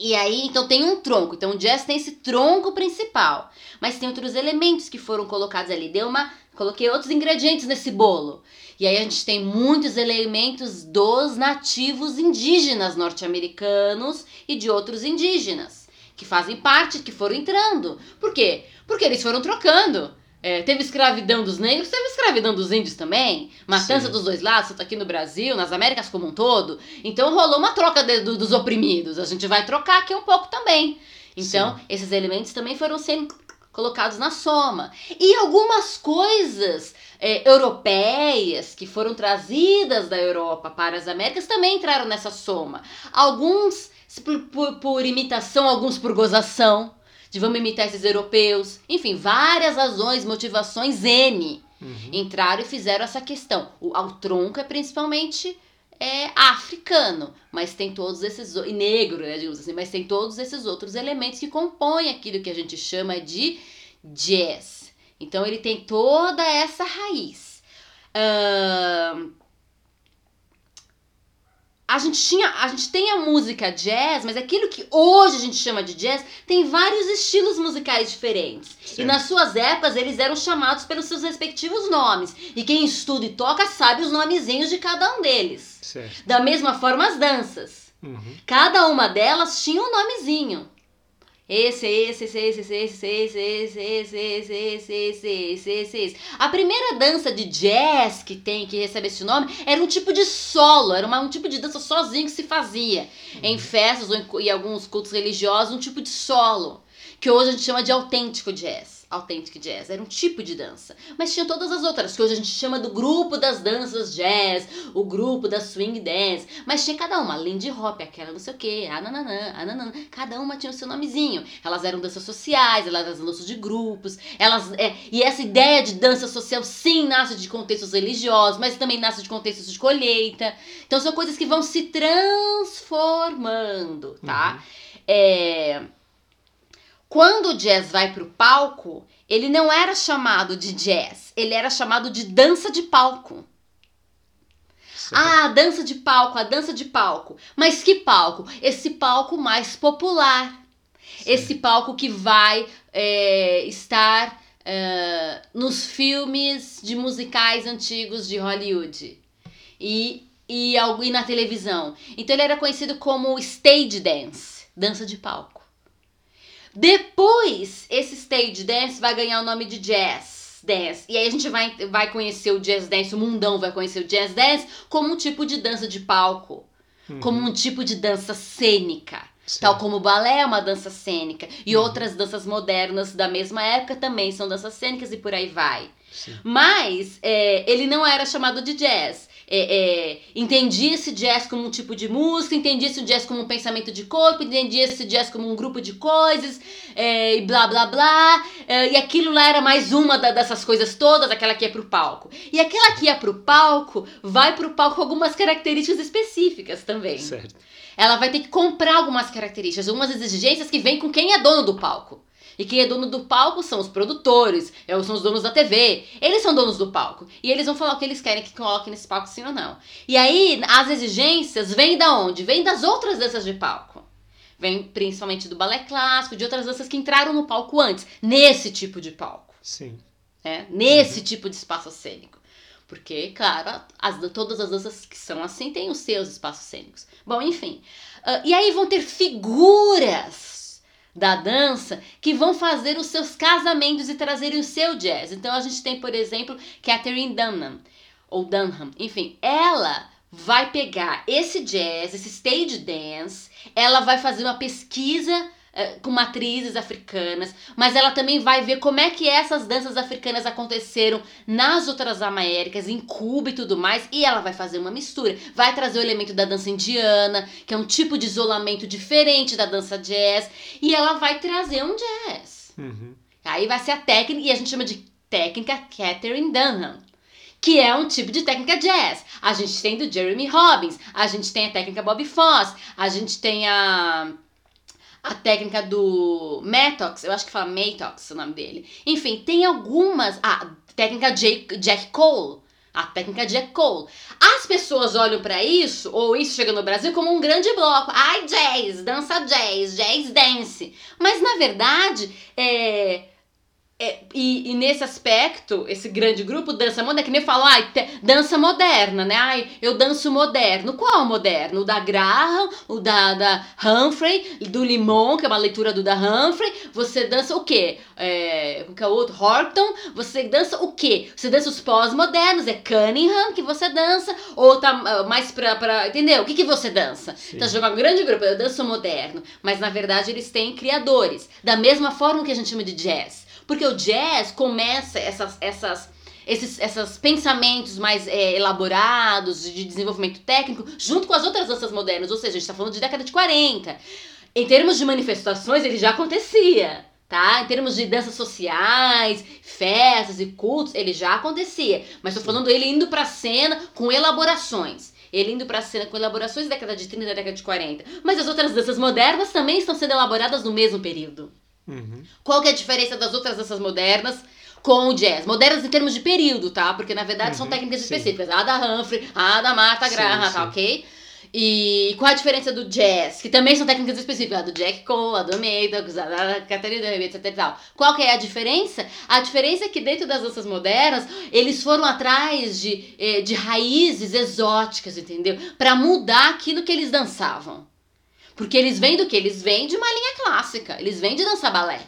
E aí, então tem um tronco. Então o jazz tem esse tronco principal. Mas tem outros elementos que foram colocados ali. Deu uma. Coloquei outros ingredientes nesse bolo. E aí a gente tem muitos elementos dos nativos indígenas norte-americanos e de outros indígenas. Que fazem parte, que foram entrando. Por quê? Porque eles foram trocando. É, teve escravidão dos negros, teve escravidão dos índios também. Matança Sim. dos dois lados, tanto aqui no Brasil, nas Américas como um todo. Então rolou uma troca de- do- dos oprimidos. A gente vai trocar aqui um pouco também. Então, esses elementos também foram sendo colocados na soma. E algumas coisas é, europeias que foram trazidas da Europa para as Américas também entraram nessa soma. Alguns por, por- por imitação, alguns por gozação. De vamos imitar esses europeus. Enfim, várias razões, motivações N Uhum. entraram e fizeram essa questão. O, o tronco é principalmente é, africano, mas tem todos esses e negro, né, digamos assim, mas tem todos esses outros elementos que compõem aquilo que a gente chama de jazz. Então ele tem toda essa raiz. A gente tinha, a gente tem a música jazz, mas aquilo que hoje a gente chama de jazz tem vários estilos musicais diferentes. E Certo. nas suas épocas eles eram chamados pelos seus respectivos nomes. E quem estuda e toca sabe os nomezinhos de cada um deles. Certo. Da mesma forma as danças. Uhum. Cada uma delas tinha um nomezinho. Esse, esse, esse, esse, esse, esse, esse, esse, esse, esse, esse, esse, esse, esse. A primeira dança de jazz que tem, que recebe esse nome, era um tipo de solo, era uma- um tipo de dança sozinho que se fazia. Em festas ou em alguns cultos religiosos, um tipo de solo. Que hoje a gente chama de autêntico jazz. Authentic jazz. Era um tipo de dança. Mas tinha todas as outras, que hoje a gente chama do grupo das danças jazz, o grupo da swing dance. Mas tinha cada uma, Lindy Hop, aquela não sei o que, ananã, ananã. Cada uma tinha o seu nomezinho. Elas eram danças sociais, elas eram danças de grupos. Elas, é, e essa ideia de dança social sim nasce de contextos religiosos, mas também nasce de contextos de colheita. Então são coisas que vão se transformando, tá? É, Quando o jazz vai pro palco, ele não era chamado de jazz, ele era chamado de dança de palco. Ah, a dança de palco, a dança de palco. Mas que palco? Esse palco mais popular. Esse palco que vai é, estar é, nos filmes de musicais antigos de Hollywood. E, e, e na televisão. Então ele era conhecido como stage dance, dança de palco. Depois, esse stage dance vai ganhar o nome de jazz dance. E aí a gente vai, vai conhecer o jazz dance, o mundão vai conhecer o jazz dance como um tipo de dança de palco, Uhum. como um tipo de dança cênica. Sim. Tal como o balé é uma dança cênica. E Uhum. outras danças modernas da mesma época também são danças cênicas e por aí vai. Sim. Mas é, ele não era chamado de jazz. É, é, entendia-se jazz como um tipo de música, entendia-se o jazz como um pensamento de corpo, entendia-se jazz como um grupo de coisas, é, e blá blá blá. é, e aquilo lá era mais uma da- dessas coisas todas, aquela que ia pro palco. E aquela que ia pro palco, vai pro palco com algumas características específicas também. Certo. Ela vai ter que comprar algumas características, algumas exigências que vêm com quem é dono do palco. E quem é dono do palco são os produtores, é, são os donos da TV. Eles são donos do palco. E eles vão falar o que eles querem que coloque nesse palco, sim ou não. E aí, as exigências vêm da onde? Vêm das outras danças de palco. Vem principalmente do balé clássico, de outras danças que entraram no palco antes, nesse tipo de palco Sim. né? Nesse tipo de espaço cênico. Porque, claro, as, todas as danças que são assim têm os seus espaços cênicos. Bom, enfim. Ah, e aí vão ter figuras da dança que vão fazer os seus casamentos e trazerem o seu jazz. Então a gente tem, por exemplo, Catherine Dunham, ou Dunham, enfim, ela vai pegar esse jazz, esse stage dance, ela vai fazer uma pesquisa com matrizes africanas, mas ela também vai ver como é que essas danças africanas aconteceram nas outras Américas, em Cuba e tudo mais, e ela vai fazer uma mistura. Vai trazer o elemento da dança indiana, que é um tipo de isolamento diferente da dança jazz, e ela vai trazer um jazz. Uhum. Aí vai ser a técnica, e a gente chama de técnica Catherine Dunham. Que é um tipo de técnica jazz. A gente tem do Jeremy Robbins, a gente tem a técnica Bob Foss, a gente tem a a técnica do Matox, eu acho que fala Matox o nome dele. Enfim, tem algumas. A técnica Jake, Jack Cole. A técnica Jack Cole. As pessoas olham pra isso, ou isso chega no Brasil, como um grande bloco. Ai, jazz, dança jazz, jazz dance. Mas na verdade, é. É, e, e nesse aspecto, esse grande grupo dança moderna, que nem falam, ai, dança moderna, né? Ai, eu danço moderno. Qual moderno? O da Graham, o da, da Humphrey, do Limon, que é uma leitura do da Humphrey. Você dança o quê? É, qual que é o outro? Horton. Você dança o quê? Você dança os pós-modernos, é Cunningham que você dança, ou tá ah, mais pra, pra entendeu? O que, que você dança? Sim. Então, jogar um grande grupo, eu danço moderno, mas na verdade eles têm criadores, da mesma forma que a gente chama de jazz. Porque o jazz começa essas, essas, esses essas pensamentos mais é, elaborados de desenvolvimento técnico junto com as outras danças modernas, ou seja, a gente está falando de década de 40. Em termos de manifestações, ele já acontecia. Tá? Em termos de danças sociais, festas e cultos, ele já acontecia. Mas tô falando ele indo pra cena com elaborações. Ele indo pra cena com elaborações da década de 30 e da década de 40. Mas as outras danças modernas também estão sendo elaboradas no mesmo período. Uhum. Qual que é a diferença das outras danças modernas com o jazz? Modernas em termos de período, tá? Porque na verdade são Uhum, técnicas sim. específicas. A da Humphrey, a da Martha Sim, Graham, tá ok? E qual a diferença do jazz? Que também são técnicas específicas, a do Jack Cole, a do Maddox, a da Catherine Dunham, etc e tal. Qual que é a diferença? A diferença é que dentro das danças modernas, eles foram atrás de, eh, de raízes exóticas, entendeu? Pra mudar aquilo que eles dançavam. Porque eles vêm do que? Eles vêm de uma linha clássica. Eles vêm de dançar balé.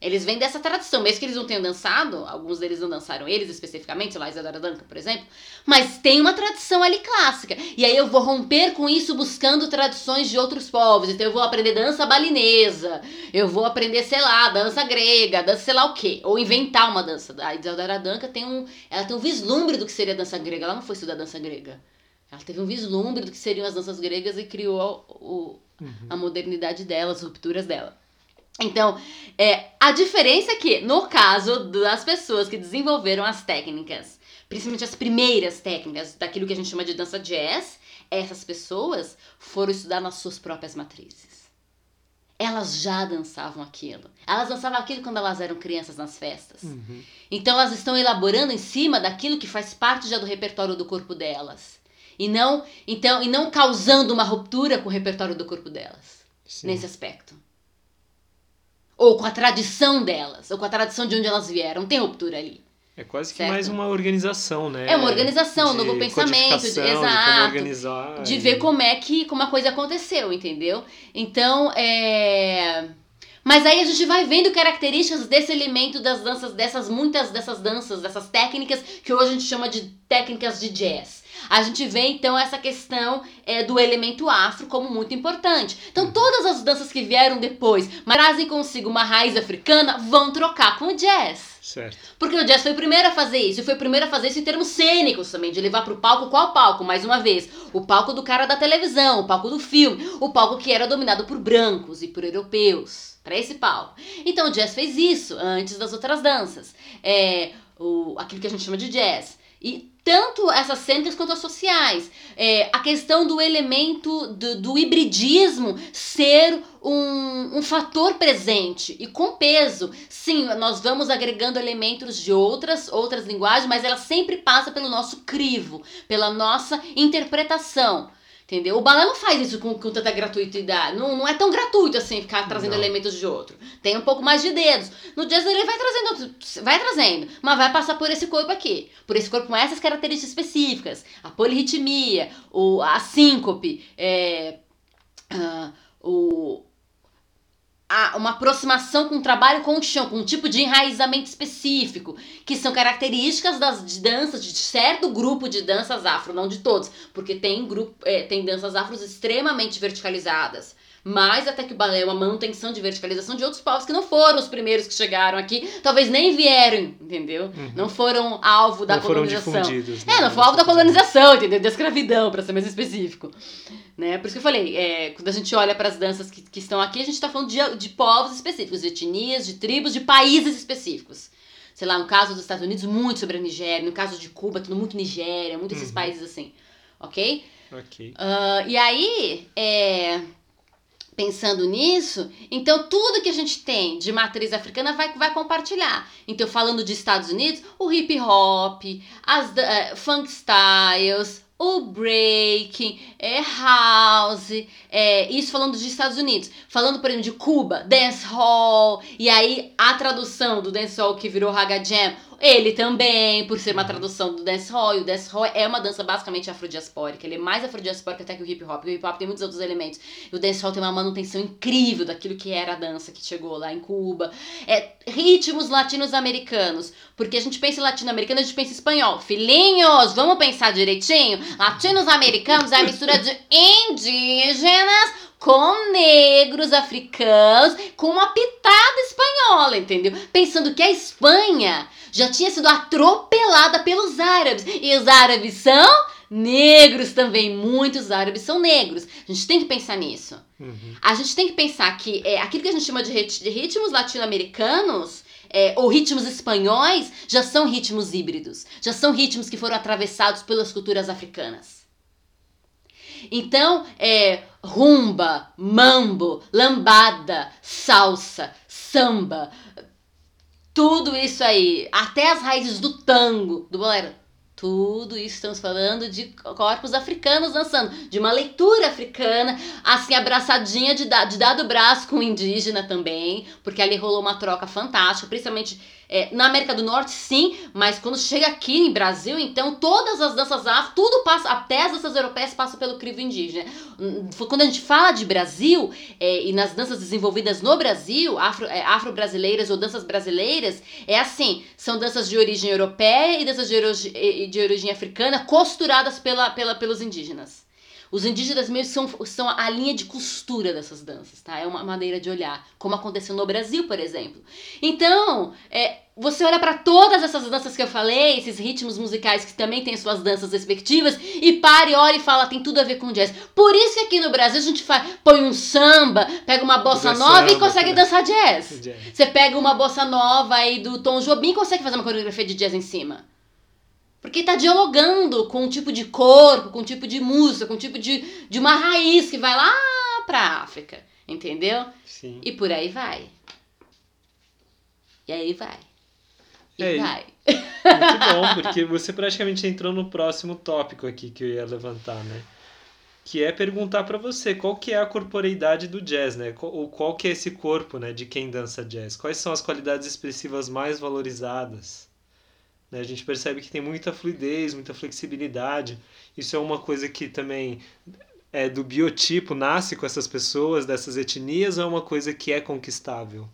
Eles vêm dessa tradição, mesmo que eles não tenham dançado, alguns deles não dançaram eles especificamente, sei lá, Isadora Duncan, por exemplo, mas tem uma tradição ali clássica. E aí eu vou romper com isso buscando tradições de outros povos. Então eu vou aprender dança balinesa, eu vou aprender, sei lá, dança grega, dança sei lá o quê, ou inventar uma dança. A Isadora Duncan tem um, ela tem um vislumbre do que seria dança grega, ela não foi estudar dança grega. Ela teve um vislumbre do que seriam as danças gregas e criou o, Uhum. a modernidade dela, as rupturas dela. Então, é, a diferença é que, no caso das pessoas que desenvolveram as técnicas, principalmente as primeiras técnicas daquilo que a gente chama de dança jazz, essas pessoas foram estudar nas suas próprias matrizes. Elas já dançavam aquilo. Elas dançavam aquilo quando elas eram crianças nas festas. Uhum. Então elas estão elaborando em cima daquilo que faz parte já do repertório do corpo delas. E não, então, e não causando uma ruptura com o repertório do corpo delas Sim. nesse aspecto. Ou com a tradição delas, ou com a tradição de onde elas vieram. Não tem ruptura ali. É quase que Certo. mais uma organização, né? É uma organização, um de novo pensamento, de- De exato. organizar. De e- ver como é que como a coisa aconteceu, entendeu? Então, é. Mas aí a gente vai vendo características desse elemento das danças, dessas muitas dessas danças, dessas técnicas que hoje a gente chama de técnicas de jazz. A gente vê então essa questão é, do elemento afro como muito importante. Então todas as danças que vieram depois, mas trazem consigo uma raiz africana, vão trocar com o jazz. Certo. Porque o jazz foi o primeiro a fazer isso, e foi o primeiro a fazer isso em termos cênicos também, de levar pro palco qual palco, mais uma vez? O palco do cara da televisão, o palco do filme, o palco que era dominado por brancos e por europeus, para esse palco. Então o jazz fez isso antes das outras danças. É, o, aquilo que a gente chama de jazz. E tanto essas cênicas quanto as sociais. É, a questão do elemento do, do hibridismo ser um, um fator presente e com peso. Sim, nós vamos agregando elementos de outras, outras linguagens, mas ela sempre passa pelo nosso crivo, pela nossa interpretação. Entendeu? O balé não faz isso com, com tanta gratuitidade. Não, não é tão gratuito assim ficar trazendo não. elementos de outro. Tem um pouco mais de dedos. No jazz ele vai trazendo, vai trazendo, mas vai passar por esse corpo aqui. Por esse corpo com essas características específicas. A polirritmia, o, a síncope, é, uh, o, a, uma aproximação com o trabalho com o chão, com um tipo de enraizamento específico, que são características das de danças, de certo grupo de danças afro, não de todos, porque tem, grupo, é, tem danças afros extremamente verticalizadas. Mais até que o balé é uma manutenção de verticalização de outros povos que não foram os primeiros que chegaram aqui, talvez nem vieram, entendeu? Uhum. Não foram alvo da não colonização. Foram difundidos, né? É, não foram alvo da colonização, entendeu? Da escravidão, para ser mais específico. Né? Por isso que eu falei, é, quando a gente olha para as danças que, que estão aqui, a gente está falando de, de povos específicos, de etnias, de tribos, de países específicos. Sei lá, no caso dos Estados Unidos, muito sobre a Nigéria, no caso de Cuba, tudo muito Nigéria, muito esses uhum. países assim, ok? Ok. Uh, e aí, é, pensando nisso, então tudo que a gente tem de matriz africana vai, vai compartilhar. Então, falando de Estados Unidos, o hip hop, as uh, funk styles, o breaking, é house, é, isso falando dos Estados Unidos. Falando, por exemplo, de Cuba, dance hall, e aí a tradução do dance hall que virou Raga Jam, ele também, por ser uma uhum. tradução do dancehall, e o dancehall é uma dança basicamente afrodiaspórica. Ele é mais afrodiaspórico até que o hip hop. O hip hop tem muitos outros elementos. E o dancehall tem uma manutenção incrível daquilo que era a dança que chegou lá em Cuba. É ritmos latinos-americanos. Porque a gente pensa em latino-americano, a gente pensa em espanhol. Filhinhos, vamos pensar direitinho? Latinos-americanos é a mistura de indígenas com negros africanos, com uma pitada espanhola, entendeu? Pensando que a Espanha já tinha sido atropelada pelos árabes. E os árabes são negros também. Muitos árabes são negros. A gente tem que pensar nisso. Uhum. A gente tem que pensar que é, aquilo que a gente chama de, de ritmos latino-americanos. É, ou ritmos espanhóis já são ritmos híbridos, já são ritmos que foram atravessados pelas culturas africanas. Então, é, rumba, mambo, lambada, salsa, samba, tudo isso aí, até as raízes do tango, do bolero, tudo isso estamos falando de corpos africanos dançando, de uma leitura africana, assim, abraçadinha de, de dado braço com o indígena também, porque ali rolou uma troca fantástica, principalmente é, na América do Norte, sim, mas quando chega aqui em Brasil, então todas as danças afro, tudo passa, até as danças europeias passam pelo crivo indígena. Quando a gente fala de Brasil, é, e nas danças desenvolvidas no Brasil, afro, é, afro-brasileiras ou danças brasileiras, é assim: são danças de origem europeia e danças de, de origem africana costuradas pela, pela, pelos indígenas. Os indígenas mesmo são, são a linha de costura dessas danças, tá? É uma maneira de olhar, como aconteceu no Brasil, por exemplo. Então, é, você olha para todas essas danças que eu falei, esses ritmos musicais que também têm suas danças respectivas, e para e olha e fala, tem tudo a ver com jazz. Por isso que aqui no Brasil a gente faz, põe um samba, pega uma bossa nova samba, e consegue né? dançar jazz. jazz. Você pega uma bossa nova aí do Tom Jobim e consegue fazer uma coreografia de jazz em cima. Porque está dialogando com um tipo de corpo, com um tipo de música, com um tipo de, de uma raiz que vai lá pra África, entendeu? Sim. E por aí vai. E aí vai. E é, vai. Muito bom, porque você praticamente entrou no próximo tópico aqui que eu ia levantar, né? Que é perguntar para você qual que é a corporeidade do jazz, né? Ou qual que é esse corpo, né, de quem dança jazz? Quais são as qualidades expressivas mais valorizadas? Né? A gente percebe que tem muita fluidez, muita flexibilidade. Isso é uma coisa que também é do biotipo, nasce com essas pessoas, dessas etnias, ou é uma coisa que é conquistável?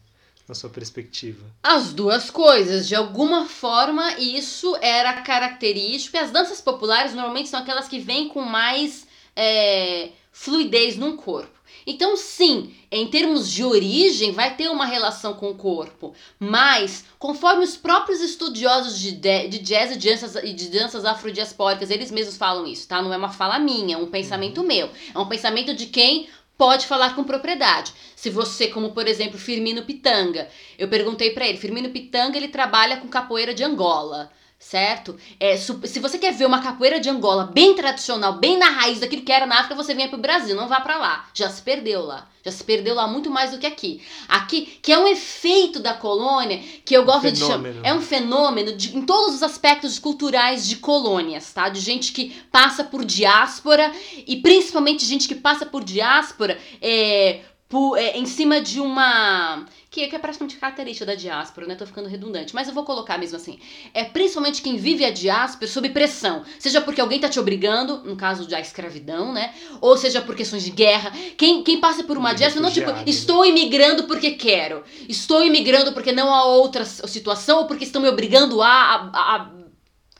Na sua perspectiva? As duas coisas. De alguma forma, isso era característico. E as danças populares normalmente são aquelas que vêm com mais é, fluidez no corpo. Então, sim, em termos de origem, vai ter uma relação com o corpo, mas conforme os próprios estudiosos de, de jazz e de danças, e de danças afrodiaspóricas, eles mesmos falam isso, tá? Não é uma fala minha, é um pensamento uhum. meu. É um pensamento de quem pode falar com propriedade. Se você, como por exemplo, Firmino Pitanga, eu perguntei para ele, Firmino Pitanga, ele trabalha com capoeira de Angola certo? É, se você quer ver uma capoeira de Angola bem tradicional, bem na raiz daquilo que era na África, você vem pro Brasil, não vá para lá. Já se perdeu lá. Já se perdeu lá muito mais do que aqui. Aqui, que é um efeito da colônia, que eu gosto de chamar. É um fenômeno de, em todos os aspectos culturais de colônias, tá? De gente que passa por diáspora e principalmente gente que passa por diáspora é, por, é, em cima de uma que, que é praticamente característica da diáspora, né? Tô ficando redundante, mas eu vou colocar mesmo assim. É principalmente quem vive a diáspora sob pressão, seja porque alguém tá te obrigando, no caso da escravidão, né? Ou seja por questões de guerra. Quem, quem passa por uma diáspora, não tipo, estou imigrando porque quero, estou imigrando porque não há outra situação ou porque estão me obrigando a, a, a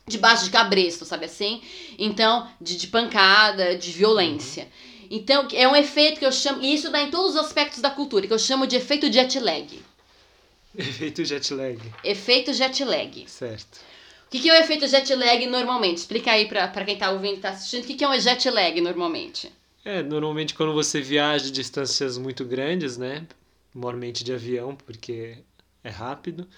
debaixo de cabresto, sabe assim? Então, de, de pancada, de violência. Uhum. Então, é um efeito que eu chamo, e isso dá em todos os aspectos da cultura, que eu chamo de efeito jet lag. Efeito jet lag. Efeito jet lag. Certo. O que, que é o efeito jet lag normalmente? Explica aí pra, pra quem tá ouvindo e tá assistindo, o que, que é um jet lag normalmente? É, normalmente quando você viaja distâncias muito grandes, né? Normalmente de avião, porque é rápido.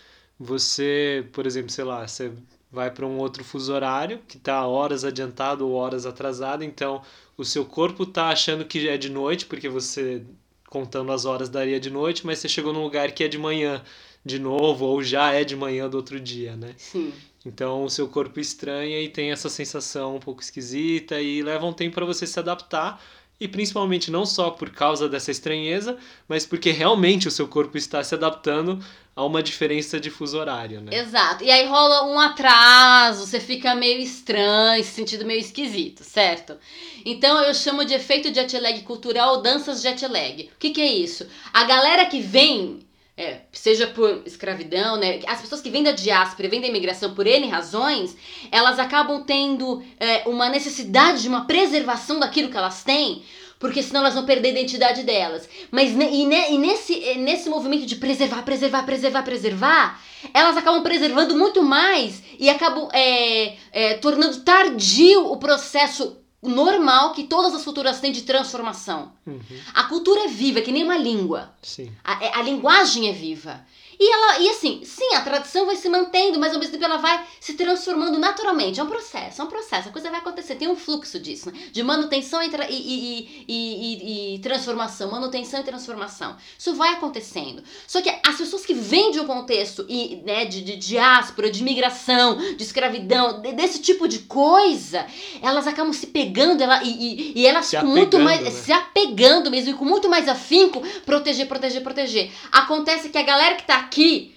Você, por exemplo, sei lá, você vai para um outro fuso horário que está horas adiantado ou horas atrasado, então o seu corpo está achando que é de noite, porque você contando as horas daria de noite, mas você chegou num lugar que é de manhã de novo ou já é de manhã do outro dia, né? Sim. Então o seu corpo estranha e tem essa sensação um pouco esquisita e leva um tempo para você se adaptar e principalmente não só por causa dessa estranheza, mas porque realmente o seu corpo está se adaptando a uma diferença de fuso horário, né? Exato. E aí rola um atraso, você fica meio estranho, se sentindo meio esquisito, certo? Então eu chamo de efeito jet lag cultural danças jet lag. O que, que é isso? A galera que vem é, seja por escravidão, né? As pessoas que vêm da diáspora, vêm da imigração por N razões, elas acabam tendo é, uma necessidade de uma preservação daquilo que elas têm, porque senão elas vão perder a identidade delas. Mas e, e nesse, nesse movimento de preservar, preservar, preservar, preservar, elas acabam preservando muito mais e acabam é, é, tornando tardio o processo normal que todas as culturas têm de transformação. Uhum. A cultura é viva, é que nem uma língua. Sim. A, é, a linguagem é viva. E ela, e assim, sim, a tradição vai se mantendo, mas ao mesmo tempo ela vai se transformando naturalmente. É um processo, é um processo. A coisa vai acontecer, tem um fluxo disso, né? De manutenção e, e, e, e, transformação, manutenção e transformação. Isso vai acontecendo. Só que as pessoas que vêm de um contexto e, né, de, de diáspora, de migração, de escravidão, de, desse tipo de coisa, elas acabam se pegando ela, e, e, elas se com muito mais. Né? se apegando mesmo, e com muito mais afinco, proteger, proteger, proteger. Acontece que a galera que tá aqui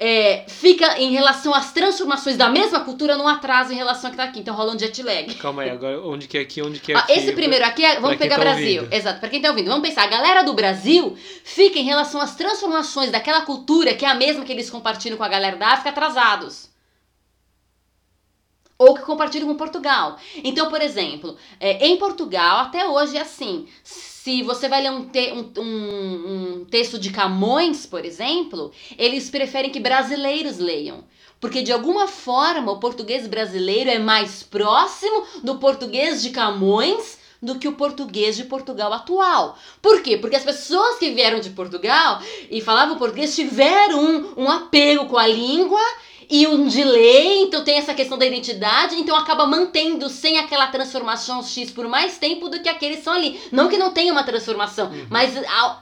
é, fica em relação às transformações da mesma cultura num atraso em relação ao que tá aqui. Então rola um jet lag. Calma aí, agora onde que é aqui, onde que é aqui? esse primeiro aqui, é, vamos pegar tá Brasil. Ouvindo. Exato, para quem tá ouvindo. Vamos pensar, a galera do Brasil fica em relação às transformações daquela cultura que é a mesma que eles compartilham com a galera da África atrasados ou que compartilham com Portugal. Então, por exemplo, é, em Portugal, até hoje é assim. Se você vai ler um, te, um, um, um texto de Camões, por exemplo, eles preferem que brasileiros leiam. Porque de alguma forma o português brasileiro é mais próximo do português de Camões do que o português de Portugal atual. Por quê? Porque as pessoas que vieram de Portugal e falavam português tiveram um, um apego com a língua e um delay, então tem essa questão da identidade, então acaba mantendo sem aquela transformação X por mais tempo do que aqueles são ali. Não que não tenha uma transformação, uhum. mas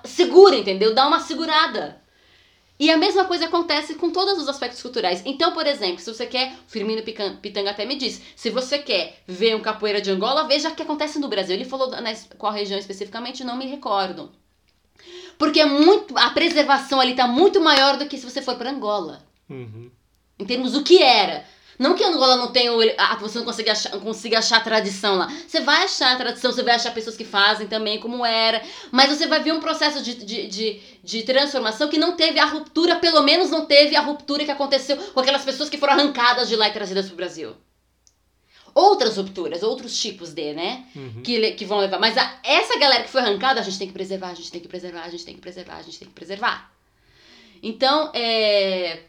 segura, entendeu? Dá uma segurada. E a mesma coisa acontece com todos os aspectos culturais. Então, por exemplo, se você quer, Firmino Pitanga até me disse, se você quer ver um capoeira de Angola, veja o que acontece no Brasil. Ele falou né, qual região especificamente, não me recordo. Porque é muito, a preservação ali está muito maior do que se você for para Angola. Uhum em termos do que era. Não que Angola não tenha, ah, você não consiga achar, consiga achar tradição lá. Você vai achar tradição, você vai achar pessoas que fazem também como era. Mas você vai ver um processo de, de, de, de transformação que não teve a ruptura, pelo menos não teve a ruptura que aconteceu com aquelas pessoas que foram arrancadas de lá e trazidas para o Brasil. Outras rupturas, outros tipos de, né? Uhum. Que, que vão levar. Mas a, essa galera que foi arrancada, a gente tem que preservar, a gente tem que preservar, a gente tem que preservar, a gente tem que preservar. Então, é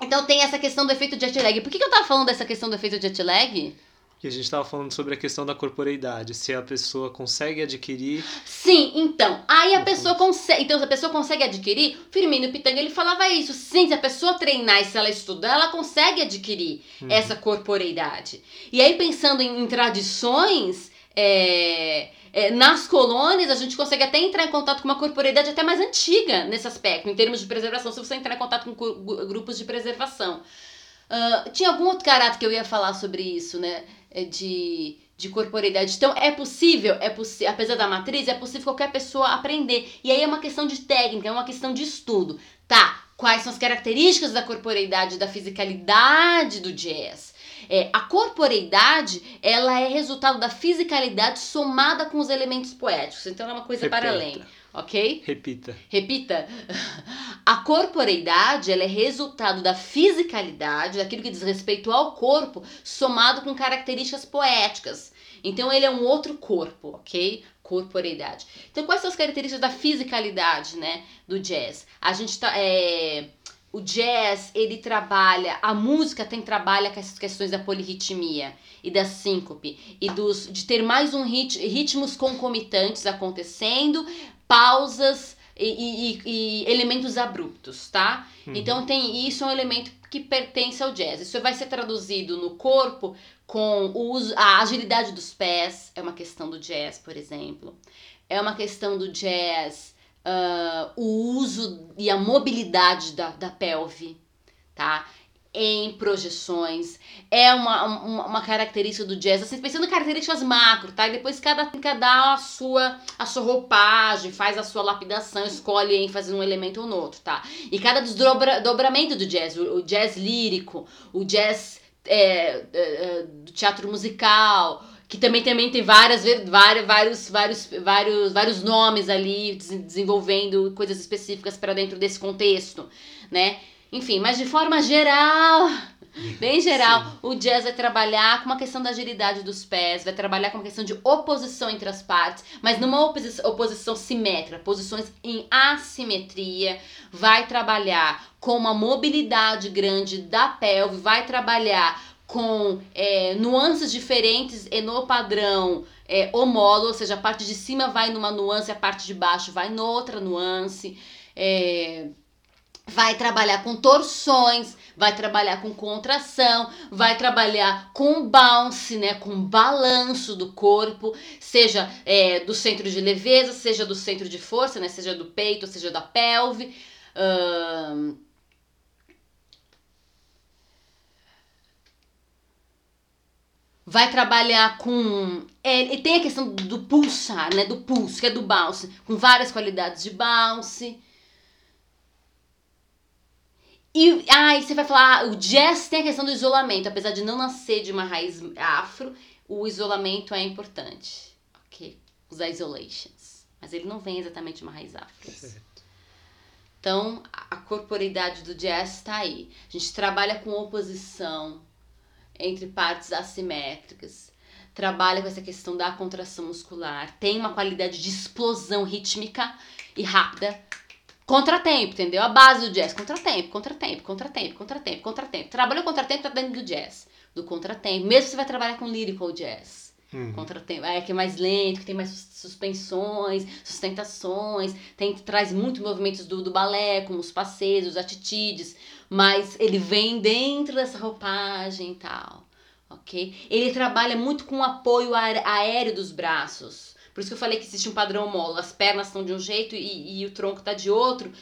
então tem essa questão do efeito jet lag. Por que, que eu tava falando dessa questão do efeito jet lag? Que a gente estava falando sobre a questão da corporeidade, se a pessoa consegue adquirir. Sim, então. Aí a pessoa consegue. Então, se a pessoa consegue adquirir, Firmino Pitanga ele falava isso. Sim, se a pessoa treinar e se ela estudar, ela consegue adquirir uhum. essa corporeidade. E aí, pensando em, em tradições. É, é, nas colônias, a gente consegue até entrar em contato com uma corporeidade até mais antiga nesse aspecto, em termos de preservação, se você entrar em contato com grupos de preservação. Uh, tinha algum outro caráter que eu ia falar sobre isso, né? É de, de corporeidade. Então, é possível, é apesar da matriz, é possível qualquer pessoa aprender. E aí é uma questão de técnica, é uma questão de estudo. Tá, quais são as características da corporeidade, da fisicalidade do jazz? É, a corporeidade, ela é resultado da fisicalidade somada com os elementos poéticos. Então é uma coisa Repita. para além, ok? Repita. Repita. A corporeidade, ela é resultado da fisicalidade, daquilo que diz respeito ao corpo, somado com características poéticas. Então ele é um outro corpo, ok? Corporeidade. Então quais são as características da fisicalidade, né, do jazz? A gente tá é, o jazz, ele trabalha, a música tem trabalha com essas questões da polirritmia e da síncope e dos de ter mais um rit, ritmos concomitantes acontecendo, pausas e, e, e elementos abruptos, tá? Uhum. Então tem isso é um elemento que pertence ao jazz. Isso vai ser traduzido no corpo com o uso, a agilidade dos pés, é uma questão do jazz, por exemplo. É uma questão do jazz uh, o uso e a mobilidade da, da pelve, tá? Em projeções. É uma, uma, uma, característica do jazz, assim, pensando em características macro, tá? E depois cada dá a sua, a sua roupagem, faz a sua lapidação, escolhe ênfase num elemento ou no outro, tá? E cada desdobramento do jazz, o, o jazz lírico, o jazz é, é, é do teatro musical, que também, também tem várias, várias, vários, vários, vários, vários nomes ali desenvolvendo coisas específicas para dentro desse contexto, né? Enfim, mas de forma geral, bem geral, Sim. o jazz vai trabalhar com uma questão da agilidade dos pés, vai trabalhar com uma questão de oposição entre as partes, mas numa oposição, oposição simétrica, posições em assimetria, vai trabalhar com uma mobilidade grande da pelve, vai trabalhar com é, nuances diferentes e no padrão é, homólogo, ou seja, a parte de cima vai numa nuance, a parte de baixo vai noutra nuance. É, vai trabalhar com torções, vai trabalhar com contração, vai trabalhar com bounce, né, com balanço do corpo, seja é, do centro de leveza, seja do centro de força, né, seja do peito, seja da pelve. Vai trabalhar com. É, e tem a questão do pulsar, né? Do pulso, que é do bounce, com várias qualidades de bounce. E aí ah, você vai falar, ah, o jazz tem a questão do isolamento, apesar de não nascer de uma raiz afro, o isolamento é importante. Ok? Os isolations. Mas ele não vem exatamente de uma raiz afro. Certo. Então, a corporeidade do jazz está aí. A gente trabalha com oposição, entre partes assimétricas. Trabalha com essa questão da contração muscular. Tem uma qualidade de explosão rítmica e rápida. Contratempo, entendeu? A base do jazz. Contratempo, contratempo, contratempo, contratempo, contratempo. Trabalhou contratempo, tá dentro do jazz. Do contratempo. Mesmo você vai trabalhar com lyrical jazz. Uhum. Contratempo. É que é mais lento, que tem mais suspensões, sustentações, tem, traz muito movimentos do, do balé, como os passeios, os atitudes mas ele vem dentro dessa roupagem e tal, ok? Ele trabalha muito com o apoio aéreo dos braços. Por isso que eu falei que existe um padrão molo. As pernas estão de um jeito e, e o tronco está de outro.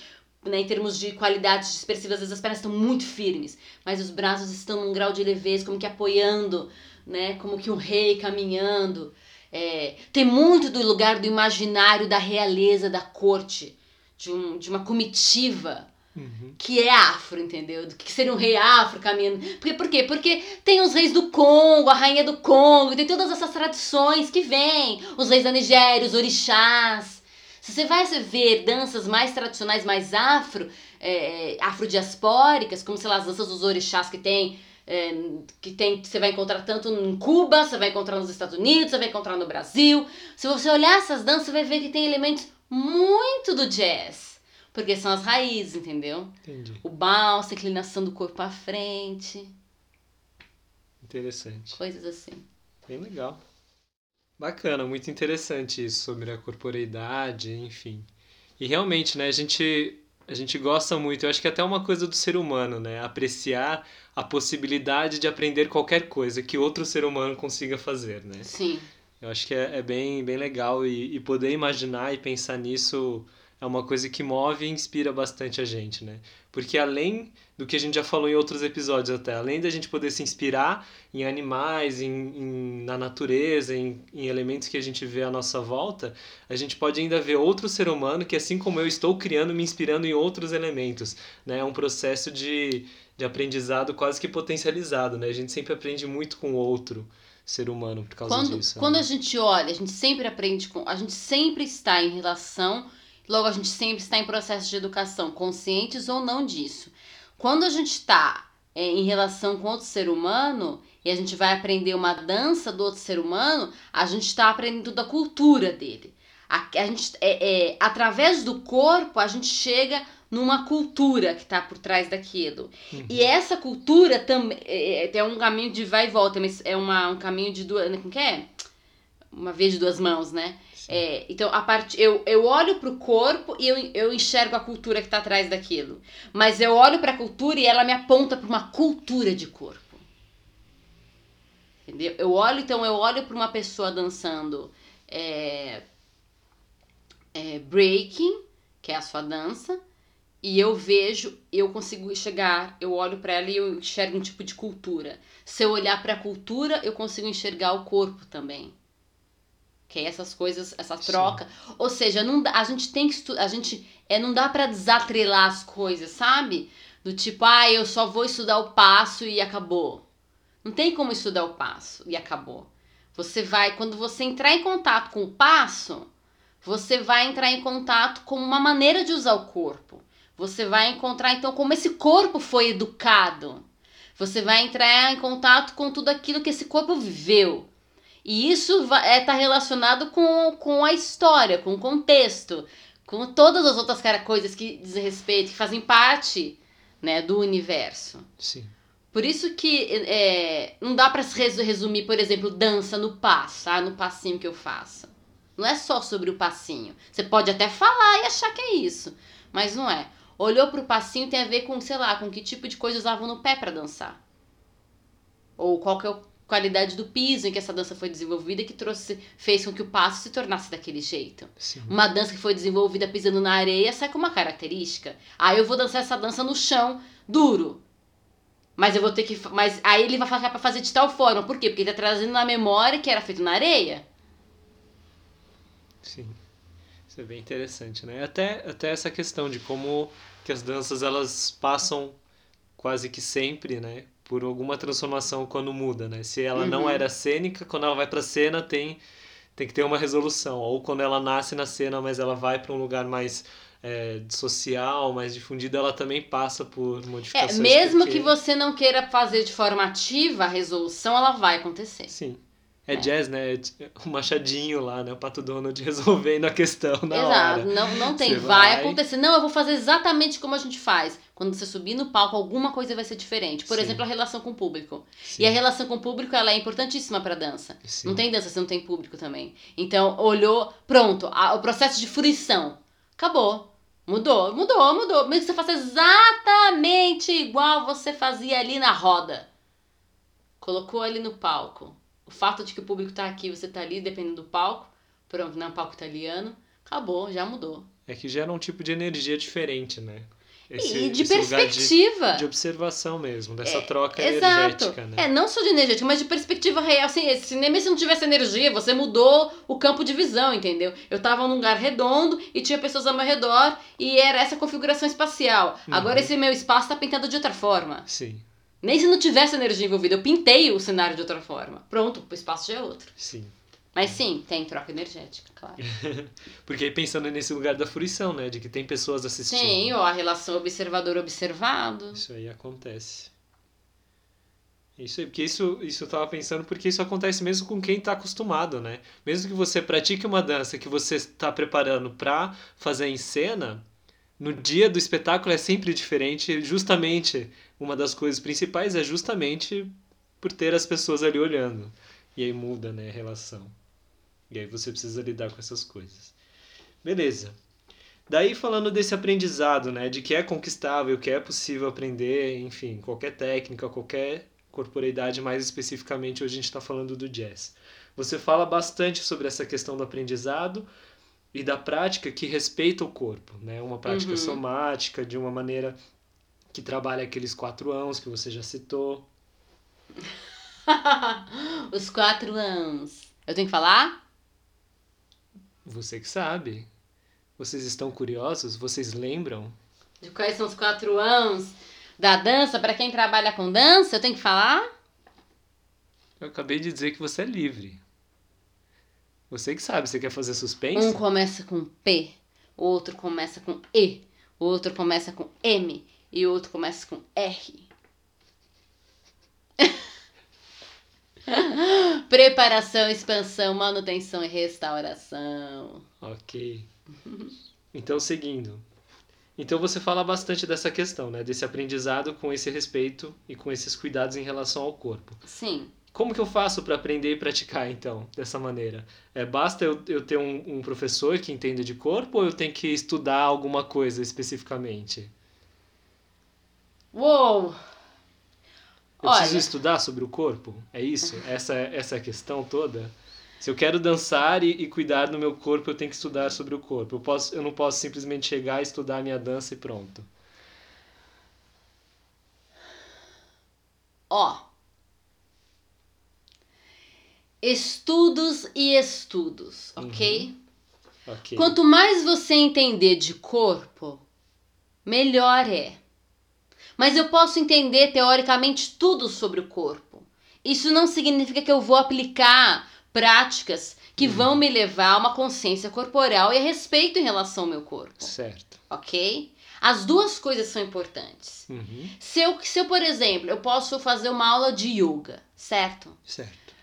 Né, em termos de qualidade expressiva, às vezes as pernas estão muito firmes, mas os braços estão num grau de leveza, como que apoiando, né, como que um rei caminhando. É, tem muito do lugar do imaginário da realeza da corte, de, um, de uma comitiva Uhum. que é afro, entendeu? Do que seria um rei afro caminhando. Por quê? Por quê? Porque tem os reis do Congo, a rainha do Congo, tem todas essas tradições que vêm. Os reis da Nigéria, os orixás. Se você vai ver danças mais tradicionais, mais afro, é, afrodiaspóricas, como sei lá, as danças dos orixás que tem. É, que tem, você vai encontrar tanto em Cuba, você vai encontrar nos Estados Unidos, você vai encontrar no Brasil. Se você olhar essas danças, você vai ver que tem elementos muito do jazz. Porque são as raízes, entendeu? Entendi. O balsa, a inclinação do corpo à frente, Interessante. coisas assim. Bem legal. Bacana, muito interessante isso sobre a corporeidade, enfim. E realmente, né, a gente a gente gosta muito, eu acho que é até uma coisa do ser humano, né, apreciar a possibilidade de aprender qualquer coisa que outro ser humano consiga fazer, né? Sim. Eu acho que é, é bem, bem legal e, e poder imaginar e pensar nisso é uma coisa que move e inspira bastante a gente, né? Porque além do que a gente já falou em outros episódios até, além da gente poder se inspirar em animais, em, em, na natureza, em, em elementos que a gente vê à nossa volta, a gente pode ainda ver outro ser humano que, assim como eu, estou criando, me inspirando em outros elementos, né? É um processo de, de aprendizado quase que potencializado, né? A gente sempre aprende muito com o outro ser humano por causa Quando, disso. quando né? a gente olha, a gente sempre aprende com. A gente sempre está em relação. Logo, a gente sempre está em processo de educação, conscientes ou não disso. Quando a gente está é, em relação com outro ser humano e a gente vai aprender uma dança do outro ser humano, a gente está aprendendo da cultura dele. A, a gente, é, é, através do corpo, a gente chega numa cultura que está por trás daquilo. Uhum. E essa cultura também é, é, é um caminho de vai e volta, mas é uma, um caminho de duas. Como que é? Uma vez de duas mãos, né? É, então, a part... eu, eu olho pro corpo e eu, eu enxergo a cultura que tá atrás daquilo. Mas eu olho pra cultura e ela me aponta pra uma cultura de corpo. Entendeu? Eu olho, então, eu olho pra uma pessoa dançando é, é, breaking, que é a sua dança, e eu vejo, eu consigo chegar, eu olho pra ela e eu enxergo um tipo de cultura. Se eu olhar pra cultura, eu consigo enxergar o corpo também. Que é essas coisas, essa Sim. troca. Ou seja, não dá- a gente tem que estudar, a gente é, não dá pra desatrelar as coisas, sabe? Do tipo, ah, eu só vou estudar o passo e acabou. Não tem como estudar o passo e acabou. Você vai, quando você entrar em contato com o passo, você vai entrar em contato com uma maneira de usar o corpo. Você vai encontrar então como esse corpo foi educado. Você vai entrar em contato com tudo aquilo que esse corpo viveu. E isso está é, tá relacionado com, com a história, com o contexto, com todas as outras cara, coisas que dizem respeito, que fazem parte né, do universo. Sim. Por isso que é, não dá para resumir, por exemplo, dança no passo, ah, no passinho que eu faço. Não é só sobre o passinho. Você pode até falar e achar que é isso, mas não é. Olhou pro passinho tem a ver com, sei lá, com que tipo de coisa usavam no pé para dançar. Ou qual que é a qualidade do piso em que essa dança foi desenvolvida que trouxe, fez com que o passo se tornasse daquele jeito. Sim. Uma dança que foi desenvolvida pisando na areia sai com uma característica. Aí eu vou dançar essa dança no chão duro. Mas eu vou ter que. Mas aí ele vai falar pra fazer de tal forma. Por quê? Porque ele tá trazendo na memória que era feito na areia. Sim. Isso é bem interessante, né? Até, até essa questão de como que as danças elas passam quase que sempre, né? Por alguma transformação quando muda, né? Se ela não Uhum. era cênica, quando ela vai pra cena tem, tem que ter uma resolução. Ou quando ela nasce na cena, mas ela vai para um lugar mais é, social, mais difundido, ela também passa por É, modificações. mesmo porque- que você não queira fazer de forma ativa, a resolução ela vai acontecer. Sim. É, jazz, né? É O machadinho lá, né? O Pato Donald resolvendo a questão na Exato. hora. Não, não tem. Vai, vai- acontecer. Não, eu vou fazer exatamente como a gente faz. Quando você subir no palco, alguma coisa vai ser diferente. Por Sim. exemplo, a relação com o público. Sim, E a relação com o público ela é importantíssima para dança. sim. Não tem dança se não tem público também. Então, olhou, pronto, a- o processo de fruição. Acabou. Mudou, mudou, mudou. Mesmo que você faça exatamente igual você fazia ali na roda. Colocou ali no palco. O fato de que o público tá aqui, você tá ali, dependendo do palco. Pronto, não é um palco italiano. Acabou, já mudou. É que gera um tipo de energia diferente, né? Esse, e de perspectiva. De, de observação mesmo, dessa É, troca Exato. energética, né? É, não só de energética, mas de perspectiva real. Assim, se nem mesmo se não tivesse energia, você mudou o campo de visão, entendeu? Eu tava num lugar redondo e tinha pessoas ao meu redor e era essa configuração espacial. Uhum. Agora esse meu espaço tá pintado de outra forma. Sim, Nem se não tivesse energia envolvida, eu pintei o cenário de outra forma. Pronto, o espaço já é outro. sim. Mas sim, tem troca energética, claro. Porque aí pensando nesse lugar da fruição, né? De que tem pessoas assistindo. Sim, ou a relação observador-observado. Isso aí acontece. Isso aí, porque isso, isso eu tava pensando, porque isso acontece mesmo com quem tá acostumado, né? Mesmo que você pratique uma dança que você está preparando pra fazer em cena, no dia do espetáculo é sempre diferente. Justamente, uma das coisas principais é justamente por ter as pessoas ali olhando. E aí muda, né, a relação. E aí você precisa lidar com essas coisas. Beleza. Daí falando desse aprendizado, né, de que é conquistável, que é possível aprender, enfim, qualquer técnica, qualquer corporeidade, mais especificamente hoje a gente está falando do jazz. Você fala bastante sobre essa questão do aprendizado e da prática que respeita o corpo, né, uma prática Uhum. somática de uma maneira que trabalha aqueles quatro ãos que você já citou. Os quatro anos. Eu tenho que falar? Você que sabe. Vocês estão curiosos? Vocês lembram? De quais são os quatro anos da dança? Pra quem trabalha com dança, eu tenho que falar? Eu acabei de dizer que você é livre. Você que sabe, você quer fazer suspense? Um começa com P, o outro começa com E, o outro começa com M e o outro começa com R. Preparação, expansão, manutenção e restauração. Ok. Então, seguindo. Então, você fala bastante dessa questão, né? Desse aprendizado com esse respeito e com esses cuidados em relação ao corpo. Sim. Como que eu faço para aprender e praticar, então, dessa maneira? É, basta eu, eu ter um, um professor que entenda de corpo ou eu tenho que estudar alguma coisa especificamente? Uou! Eu preciso Olha. estudar sobre o corpo? É isso? Essa, essa é a questão toda? Se eu quero dançar e, e cuidar do meu corpo, eu tenho que estudar sobre o corpo. Eu, posso, eu não posso simplesmente chegar, estudar a minha dança e pronto. Ó. Estudos e estudos, ok? Ok. Quanto mais você entender de corpo, melhor é. Mas eu posso entender teoricamente tudo sobre o corpo. Isso não significa que eu vou aplicar práticas que vão me levar a uma consciência corporal e a respeito em relação ao meu corpo, Certo. ok? As duas coisas são importantes. Uhum. Se eu, se eu, por exemplo, eu posso fazer uma aula de yoga, certo? Certo.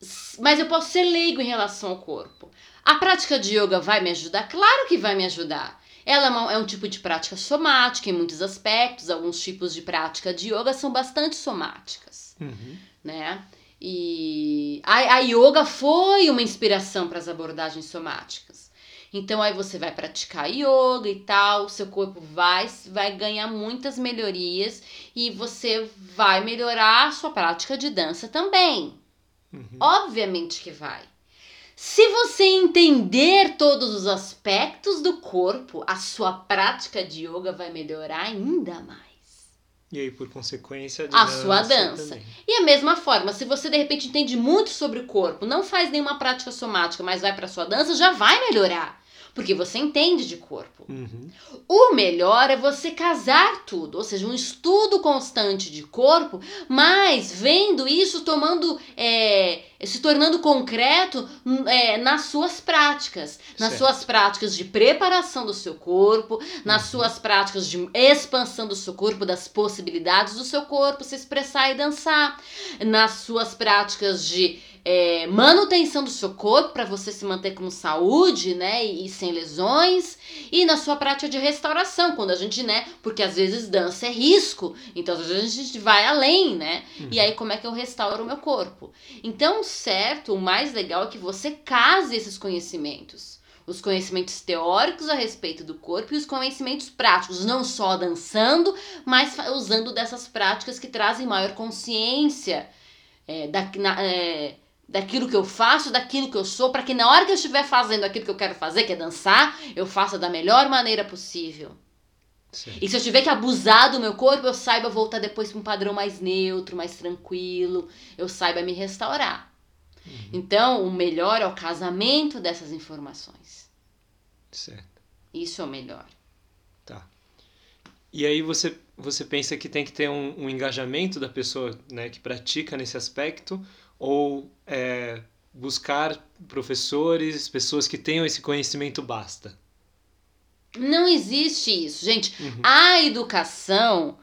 S- mas eu posso ser leigo em relação ao corpo. A prática de yoga vai me ajudar? Claro que vai me ajudar. Ela é, é um tipo de prática somática em muitos aspectos. Alguns tipos de prática de yoga são bastante somáticas, Uhum. né? E a, a yoga foi uma inspiração para as abordagens somáticas. Então aí você vai praticar yoga e tal, seu corpo vai, vai ganhar muitas melhorias e você vai melhorar a sua prática de dança também. Uhum. Obviamente que vai. Se você entender todos os aspectos do corpo, a sua prática de yoga vai melhorar ainda mais. E aí, por consequência, A sua dança. também. E a mesma forma, se você de repente entende muito sobre o corpo, não faz nenhuma prática somática, mas vai para sua dança, já vai melhorar, porque você entende de corpo. Uhum. O melhor é você casar tudo, ou seja, um estudo constante de corpo, mas vendo isso tomando, é, se tornando concreto hum, é, nas suas práticas, nas Certo. suas práticas de preparação do seu corpo, nas Uhum. suas práticas de expansão do seu corpo, das possibilidades do seu corpo se expressar e dançar, nas suas práticas de é, manutenção do seu corpo para você se manter com saúde, né, e, e sem lesões, e na sua prática de restauração, quando a gente, né, porque às vezes dança é risco, então às vezes a gente vai além, né, e aí como é que eu restauro o meu corpo? Então, certo, o mais legal é que você case esses conhecimentos. Os conhecimentos teóricos a respeito do corpo e os conhecimentos práticos, não só dançando, mas usando dessas práticas que trazem maior consciência é, da, na- é, daquilo que eu faço, daquilo que eu sou, para que na hora que eu estiver fazendo aquilo que eu quero fazer, que é dançar, eu faça da melhor maneira possível. Sim. E se eu tiver que abusar do meu corpo, eu saiba voltar depois para um padrão mais neutro, mais tranquilo, eu saiba me restaurar. Uhum. Então, o melhor é o casamento dessas informações. Certo. Isso é o melhor. Tá. E aí você, você pensa que tem que ter um, um engajamento da pessoa né, que pratica nesse aspecto ou é, buscar professores, pessoas que tenham esse conhecimento basta? Não existe isso, gente. Uhum. A educação,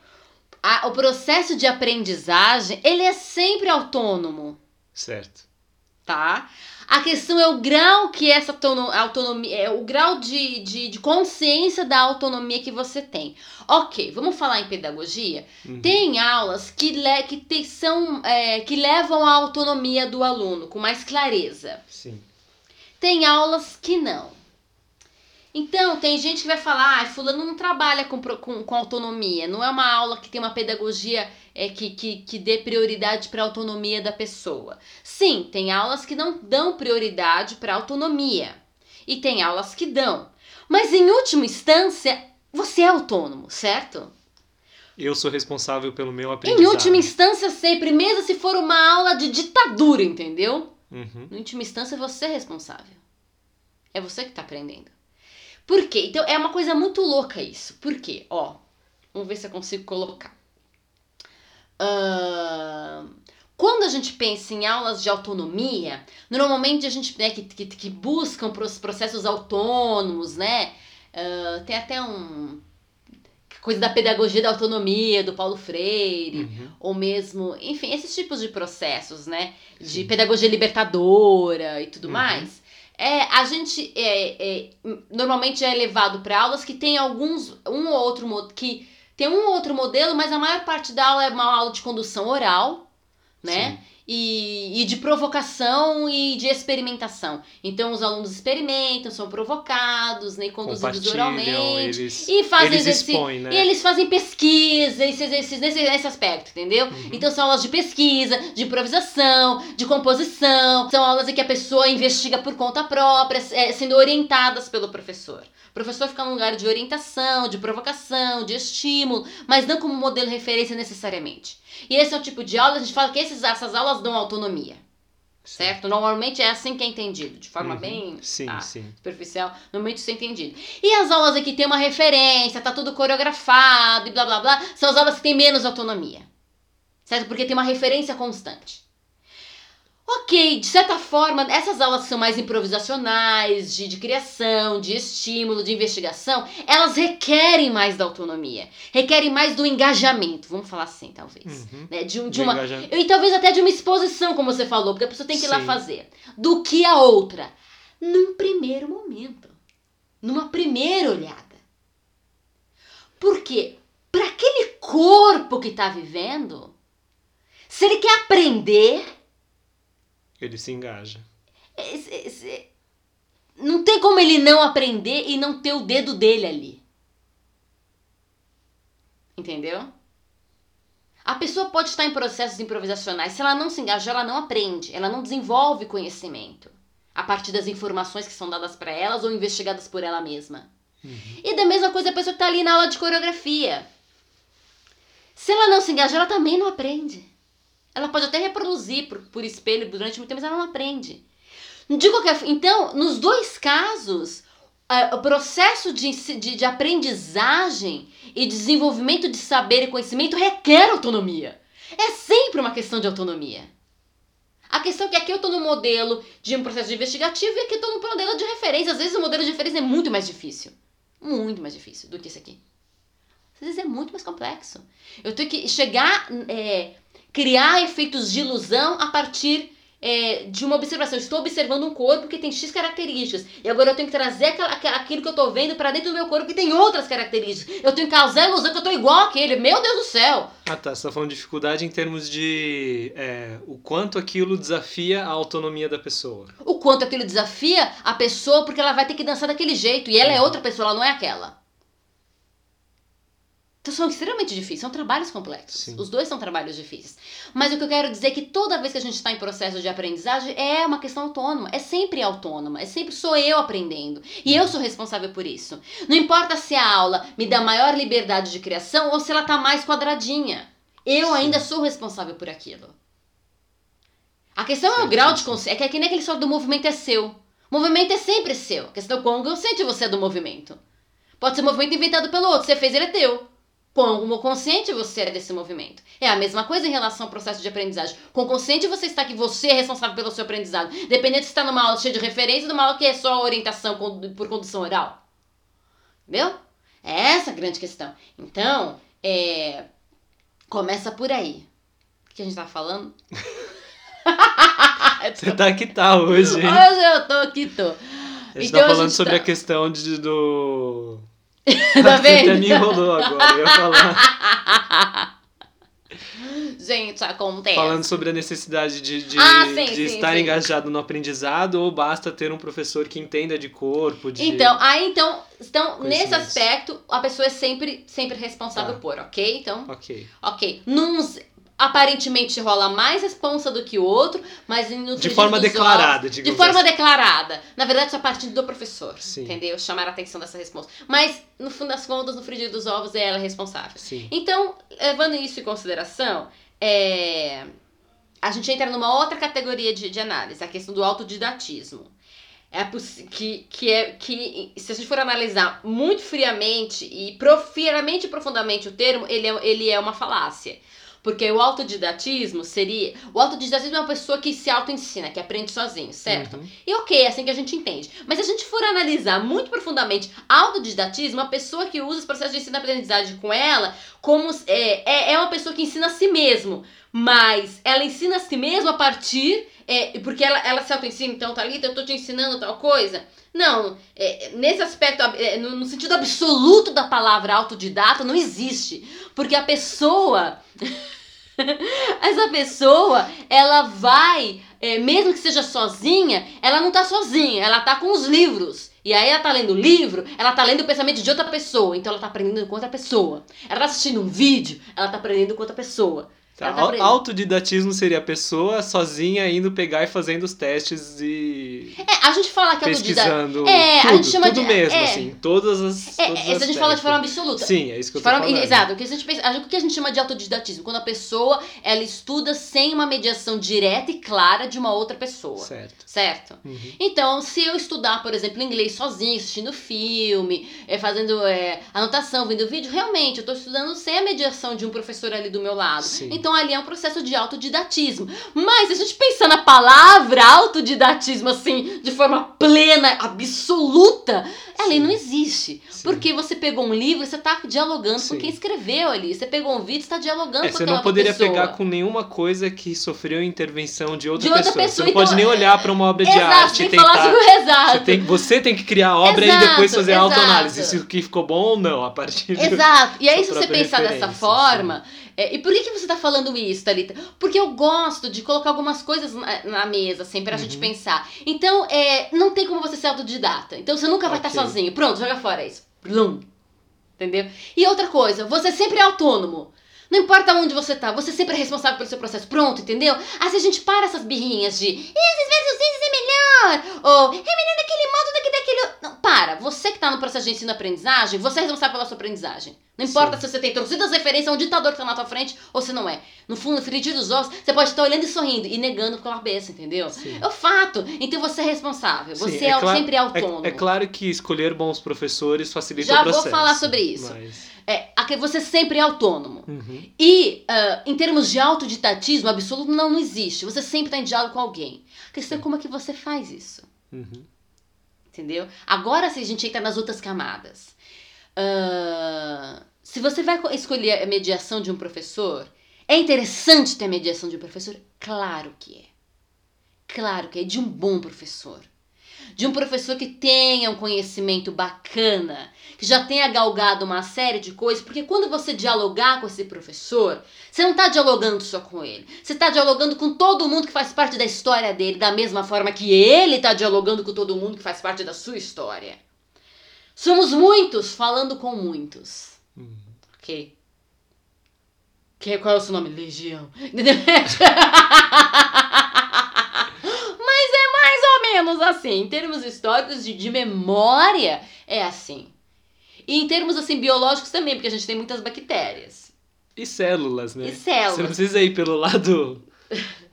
a- o processo de aprendizagem, ele é sempre autônomo. Certo. Tá? A questão é o grau que essa autono- autonomia, é o grau de, de, de consciência da autonomia que você tem. Ok, vamos falar em pedagogia? Uhum. Tem aulas que, le, que, te, são, é, que levam à autonomia do aluno com mais clareza. Sim. Tem aulas que não. Então, tem gente que vai falar, ah, fulano não trabalha com, com, com autonomia. Não é uma aula que tem uma pedagogia é, que, que, que dê prioridade para a autonomia da pessoa. Sim, tem aulas que não dão prioridade para a autonomia. E tem aulas que dão. Mas, em última instância, você é autônomo, certo? Eu sou responsável pelo meu Em aprendizado. última instância, sempre, mesmo se for uma aula de ditadura, entendeu? Uhum. Em última instância, você é responsável. É você que tá aprendendo. Por quê? Então, é uma coisa muito louca isso. Por quê? Ó, vamos ver se eu consigo colocar. Ahn, quando a gente pensa em aulas de autonomia, normalmente a gente, né, que, que, que buscam processos autônomos, né? Ah, tem até um... Coisa da pedagogia da autonomia, do Paulo Freire Uhum. ou mesmo, enfim, esses tipos de processos, né? De Sim. pedagogia libertadora e tudo Uhum. mais. É, a gente é, é, normalmente é levado para aulas que tem alguns, um ou outro que tem um ou outro modelo, mas a maior parte da aula é uma aula de condução oral, né? E, e de provocação e de experimentação. Então os alunos experimentam, são provocados, né? Conduzidos oralmente. eles, E fazem eles expõem, né? E eles fazem pesquisa, esse exercício nesse, nesse aspecto, entendeu? Uhum. Então são aulas de pesquisa, de improvisação, de composição, são aulas em que a pessoa investiga por conta própria, é, sendo orientadas pelo professor. O professor fica num lugar de orientação, de provocação, de estímulo, mas não como modelo de referência necessariamente. E esse é o tipo de aula, a gente fala que esses, essas aulas dão autonomia, Sim. certo? Normalmente é assim que é entendido, de forma Uhum. bem Sim, ah, sim. superficial, normalmente isso é entendido. E as aulas aqui tem uma referência, tá tudo coreografado e blá blá blá, são as aulas que têm menos autonomia. Certo? Porque tem uma referência constante. Ok, de certa forma, essas aulas que são mais improvisacionais, de, de criação, de estímulo, de investigação, elas requerem mais da autonomia, requerem mais do engajamento, vamos falar assim, talvez. Uhum. Né? De, de uma, engajamento. e talvez até de uma exposição, como você falou, porque a pessoa tem que ir lá Sim. fazer. Do que a outra. Num primeiro momento. Numa primeira olhada. Porque para aquele corpo que está vivendo, se ele quer aprender, Ele se engaja. esse- esse- não tem como ele não aprender e não ter o dedo dele ali. Entendeu? A pessoa pode estar em processos improvisacionais. Se ela não se engaja, ela não aprende. Ela não desenvolve conhecimento a partir das informações que são dadas para elas ou investigadas por ela mesma. Uhum. E da mesma coisa a pessoa que está ali na aula de coreografia. Se ela não se engaja, ela também não aprende. Ela pode até reproduzir por, por espelho durante muito tempo, mas ela não aprende. De qualquer Então, nos dois casos, o processo de, de, de aprendizagem e desenvolvimento de saber e conhecimento requer autonomia. É sempre uma questão de autonomia. A questão é que aqui eu estou no modelo de um processo investigativo e aqui eu estou no modelo de referência. Às vezes o modelo de referência é muito mais difícil. Muito mais difícil do que esse aqui. Às vezes é muito mais complexo. Eu tenho que chegar, é, criar efeitos de ilusão a partir é, de uma observação. Eu estou observando um corpo que tem X características. E agora eu tenho que trazer aquela, aquilo que eu estou vendo para dentro do meu corpo que tem outras características. Eu tenho que causar a ilusão que eu estou igual àquele. Meu Deus do céu! Ah, tá. Você tá falando de dificuldade em termos de é, o quanto aquilo desafia a autonomia da pessoa. O quanto aquilo desafia a pessoa porque ela vai ter que dançar daquele jeito. E ela é outra pessoa, ela não é aquela. São extremamente difíceis, são trabalhos complexos. Sim. Os dois são trabalhos difíceis. Mas o que eu quero dizer é que toda vez que a gente está em processo de aprendizagem é uma questão autônoma, é sempre autônoma, é sempre sou eu aprendendo. E eu sou responsável por isso. Não importa se a aula me dá maior liberdade de criação ou se ela tá mais quadradinha. Eu Sim. ainda sou responsável por aquilo. A questão é o grau de sim. consciência. É que é que nem aquele só do movimento é seu. O movimento é sempre seu. A questão é quão consciente você é do movimento. Pode ser um movimento inventado pelo outro. Você fez, ele é teu. Quão consciente você é desse movimento. É a mesma coisa em relação ao processo de aprendizagem. Quão consciente você está que você é responsável pelo seu aprendizado. Dependendo se está numa aula cheia de referência ou numa aula que é só orientação por condução oral. Entendeu? É essa a grande questão. Então, é... começa por aí. O que a gente tá falando? Você tá que tá hoje, hein? Hoje eu tô aqui, tô. A gente Então, tá falando sobre tá- a questão de, do. Tá vendo? até me enrolou agora. Eu ia falar, Gente, acontece. falando sobre a necessidade de, de, Ah, sim, de sim, estar sim. engajado no aprendizado ou basta ter um professor que entenda de corpo, de. Então, aí então, então nesse aspecto, a pessoa é sempre, sempre responsável Tá. por, ok? Então, Ok. ok. Nuns aparentemente rola mais responsa do que o outro, mas no De forma declarada, ovos- De digamos forma assim. declarada. Na verdade, só partindo do professor. Sim. Entendeu? Chamar a atenção dessa resposta. Mas, no fundo das contas, no frigir dos ovos, é ela responsável. Sim. Então, levando isso em consideração, é, a gente entra numa outra categoria de, de análise, a questão do autodidatismo. É que, que, é, que, se a gente for analisar muito friamente e profundamente e profundamente o termo, ele é, ele é uma falácia. Porque o autodidatismo seria. O autodidatismo é uma pessoa que se auto-ensina, que aprende sozinho, certo? Uhum. E ok, é assim que a gente entende. Mas se a gente for analisar muito profundamente autodidatismo, a pessoa que usa os processos de ensino-aprendizagem com ela, como é, é, é uma pessoa que ensina a si mesmo. Mas ela ensina a si mesma a partir. É, porque ela, ela se auto-ensina, então, Thalita, eu tô te ensinando tal coisa. Não, é, nesse aspecto, é, no, no sentido absoluto da palavra autodidata, não existe. Porque a pessoa. Essa pessoa, ela vai, é, mesmo que seja sozinha, ela não tá sozinha, ela tá com os livros. E aí ela tá lendo o livro, ela tá lendo o pensamento de outra pessoa, então ela tá aprendendo com outra pessoa. Ela tá assistindo um vídeo, ela tá aprendendo com outra pessoa. Tá. Autodidatismo seria a pessoa sozinha indo pegar e fazendo os testes e É, a gente fala que autodidata. pesquisando É, a tudo, gente chama tudo de- mesmo, é. assim, todas as É, todas é, se as a gente fala de forma absoluta. Sim, é isso que eu tô forma- falando. Exato, o que a gente pensa, o que a gente chama de autodidatismo? Quando a pessoa ela estuda sem uma mediação direta e clara de uma outra pessoa. Certo. Certo? Uhum. Então, se eu estudar, por exemplo, inglês sozinho, assistindo filme, é, fazendo é, anotação, vendo vídeo, realmente eu estou estudando sem a mediação de um professor ali do meu lado. Sim. Então, ali é um processo de autodidatismo. Mas, se a gente pensar na palavra autodidatismo, assim, de forma plena, absoluta, ela Sim. não existe. Sim. Porque você pegou um livro e você está dialogando Sim. com quem escreveu ali. Você pegou um vídeo e está dialogando É, com você não poderia pessoa. pegar com nenhuma coisa que sofreu intervenção de outra, De outra pessoa. Você pessoa, não pode então, nem é- olhar para uma obra de Exato, arte tem e que falar tentar. sobre o exato. Você tem, você tem que criar a obra Exato, e depois fazer a autoanálise. Se o que ficou bom ou não, a partir do- Exato. E aí, se você pensar dessa forma. É, e por que, que você tá falando isso, Thalita? Porque eu gosto de colocar algumas coisas na, na mesa, assim, pra gente Uhum. pensar. Então, é, não tem como você ser autodidata. Então, você nunca vai estar Ok. sozinho. Pronto, joga fora isso. Blum. Entendeu? E outra coisa, você sempre é autônomo. Não importa onde você tá, você sempre é responsável pelo seu processo. Pronto, entendeu? Aí se a gente para essas birrinhas de esses versos esses é melhor, ou é melhor daquele modo do que daquele. Não, para. Você que tá no processo de ensino-aprendizagem, você é responsável pela sua aprendizagem. Não importa Sim. se você tem torcidas referências a um ditador que tá na tua frente ou se não é. No fundo, no frigir dos ovos, você pode estar olhando e sorrindo e negando com a cabeça, entendeu? Sim. É o fato. Então você é responsável. Sim, Você é é, cla- sempre autônomo. É, é claro que escolher bons professores facilita Já o vou processo. falar sobre isso. Mas... É, você sempre é autônomo. Uhum. E, ah, em termos de autodidatismo absoluto, não, não existe. Você sempre está em diálogo com alguém. A questão é como é que você faz isso. Uhum. Entendeu? Agora, se a gente entra nas outras camadas. Se você vai co- escolher a mediação de um professor, é interessante ter a mediação de um professor? Claro que é. Claro que é. De um bom professor. De um professor que tenha um conhecimento bacana, que já tenha galgado uma série de coisas, porque quando você dialogar com esse professor, você não está dialogando só com ele. Você está dialogando com todo mundo que faz parte da história dele, da mesma forma que ele está dialogando com todo mundo que faz parte da sua história. Somos muitos falando com muitos. Uhum. Ok? Que, qual é o seu nome? Legião. Entendeu? Mas é mais ou menos assim. Em termos históricos de, de memória, é assim. E em termos assim biológicos também, porque a gente tem muitas bactérias. E células, né? E células. Você não precisa ir pelo lado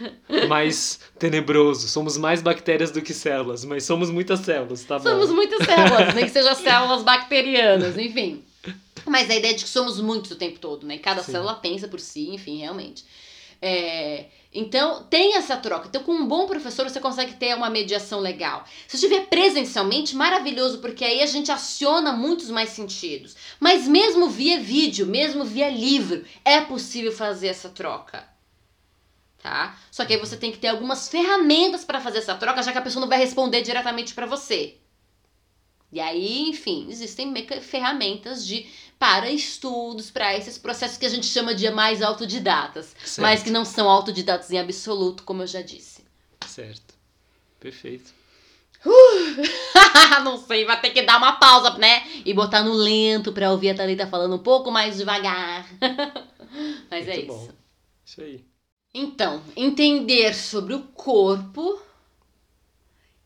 mais tenebroso. Somos mais bactérias do que células, mas somos muitas células, tá bom? Somos muitas células, nem que sejam células bacterianas, enfim. Mas a ideia de que somos muitos o tempo todo, né? Cada Sim. célula pensa por si, enfim, realmente. É, então, tem essa troca. Então, com um bom professor, você consegue ter uma mediação legal. Se estiver presencialmente, maravilhoso, porque aí a gente aciona muitos mais sentidos. Mas mesmo via vídeo, mesmo via livro, é possível fazer essa troca. Tá? Só que aí você tem que ter algumas ferramentas para fazer essa troca, já que a pessoa não vai responder diretamente para você. E aí, enfim, existem meca- ferramentas de para estudos, para esses processos que a gente chama de mais autodidatas, Certo. mas que não são autodidatas em absoluto, como eu já disse. Certo. Perfeito. não sei, vai ter que dar uma pausa, né? E botar no lento pra ouvir a Thalita falando um pouco mais devagar. mas é Muito isso. bom. Isso aí. Então, entender sobre o corpo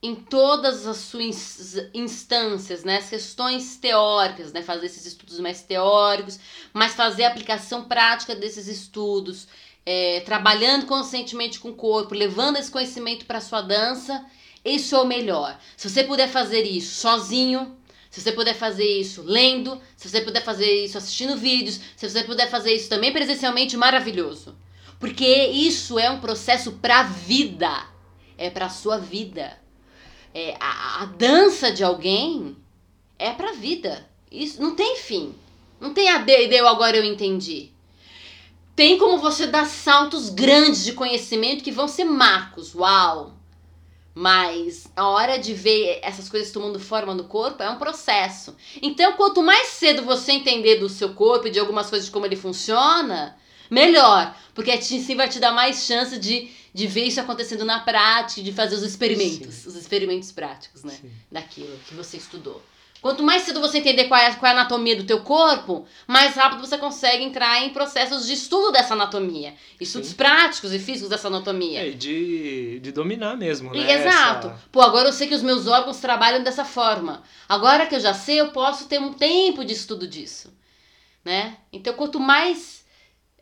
em todas as suas instâncias, né? As questões teóricas, né? Fazer esses estudos mais teóricos, mas fazer a aplicação prática desses estudos, é, trabalhando conscientemente com o corpo, levando esse conhecimento para sua dança, isso é o melhor. Se você puder fazer isso sozinho, se você puder fazer isso lendo, se você puder fazer isso assistindo vídeos, se você puder fazer isso também presencialmente, maravilhoso. Porque isso é um processo pra vida. É pra sua vida. É, a, a dança de alguém é pra vida. Isso não tem fim. Não tem a de- deu agora eu entendi. Tem como você dar saltos grandes de conhecimento que vão ser marcos. Uau! Mas a hora de ver essas coisas tomando forma no corpo é um processo. Então, quanto mais cedo você entender do seu corpo e de algumas coisas de como ele funciona, melhor. Porque assim vai te dar mais chance de, de ver isso acontecendo na prática, de fazer os experimentos, os experimentos práticos, né? Sim. Daquilo que você estudou. Quanto mais cedo você entender qual é, qual é a anatomia do teu corpo, mais rápido você consegue entrar em processos de estudo dessa anatomia. Estudos Sim. práticos e físicos dessa anatomia. É, e de, de dominar mesmo, E- né? Exato. Essa- Pô, agora eu sei que os meus órgãos trabalham dessa forma. Agora que eu já sei, eu posso ter um tempo de estudo disso. Né? Então, quanto mais.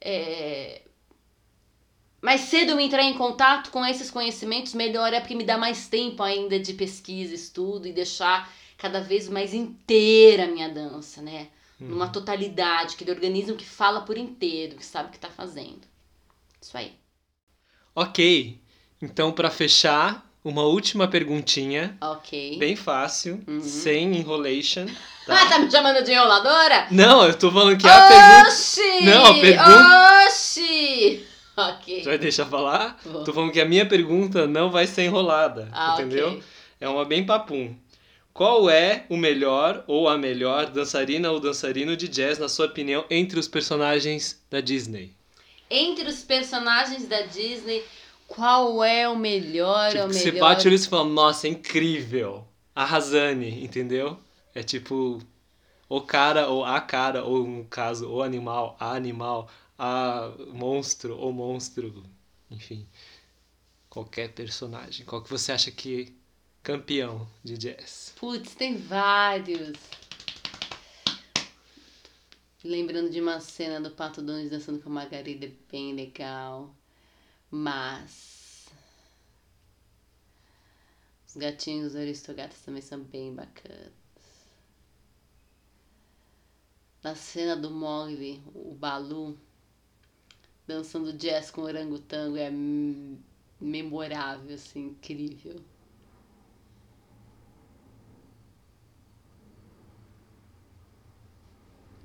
É, mais cedo eu entrar em contato com esses conhecimentos, melhor é porque me dá mais tempo ainda de pesquisa, estudo e deixar cada vez mais inteira a minha dança, né? Hum. Numa totalidade, aquele organismo que fala por inteiro, que sabe o que tá fazendo. Isso aí. Ok. Então, pra fechar, uma última perguntinha. Ok. Bem fácil, Uhum. sem enrolation. Ah, Tá? tá me chamando de enroladora? Não, eu tô falando que é a pergunta. Oxi! Não, a pergunta- Oxi! Ok. Você vai deixar falar? Vou. Tô falando que a minha pergunta não vai ser enrolada, Ah, entendeu? ok. É uma bem papum. Qual é o melhor ou a melhor dançarina ou dançarino de jazz, na sua opinião, entre os personagens da Disney? Entre os personagens da Disney, qual é o melhor? Tipo, é o que melhor? você bate o olho e fala, nossa, é incrível. Arrasane, entendeu? É tipo, o cara ou a cara, ou no caso, o animal, a animal, a monstro ou monstro, enfim. Qualquer personagem. Qual que você acha que é campeão de jazz? Putz, tem vários. Lembrando de uma cena do Pato Donald dançando com a Margarida, é bem legal. Mas. Os gatinhos aristogatas também são bem bacanas. Na cena do Mogli, o Balu dançando jazz com orangotango é memorável, assim, incrível.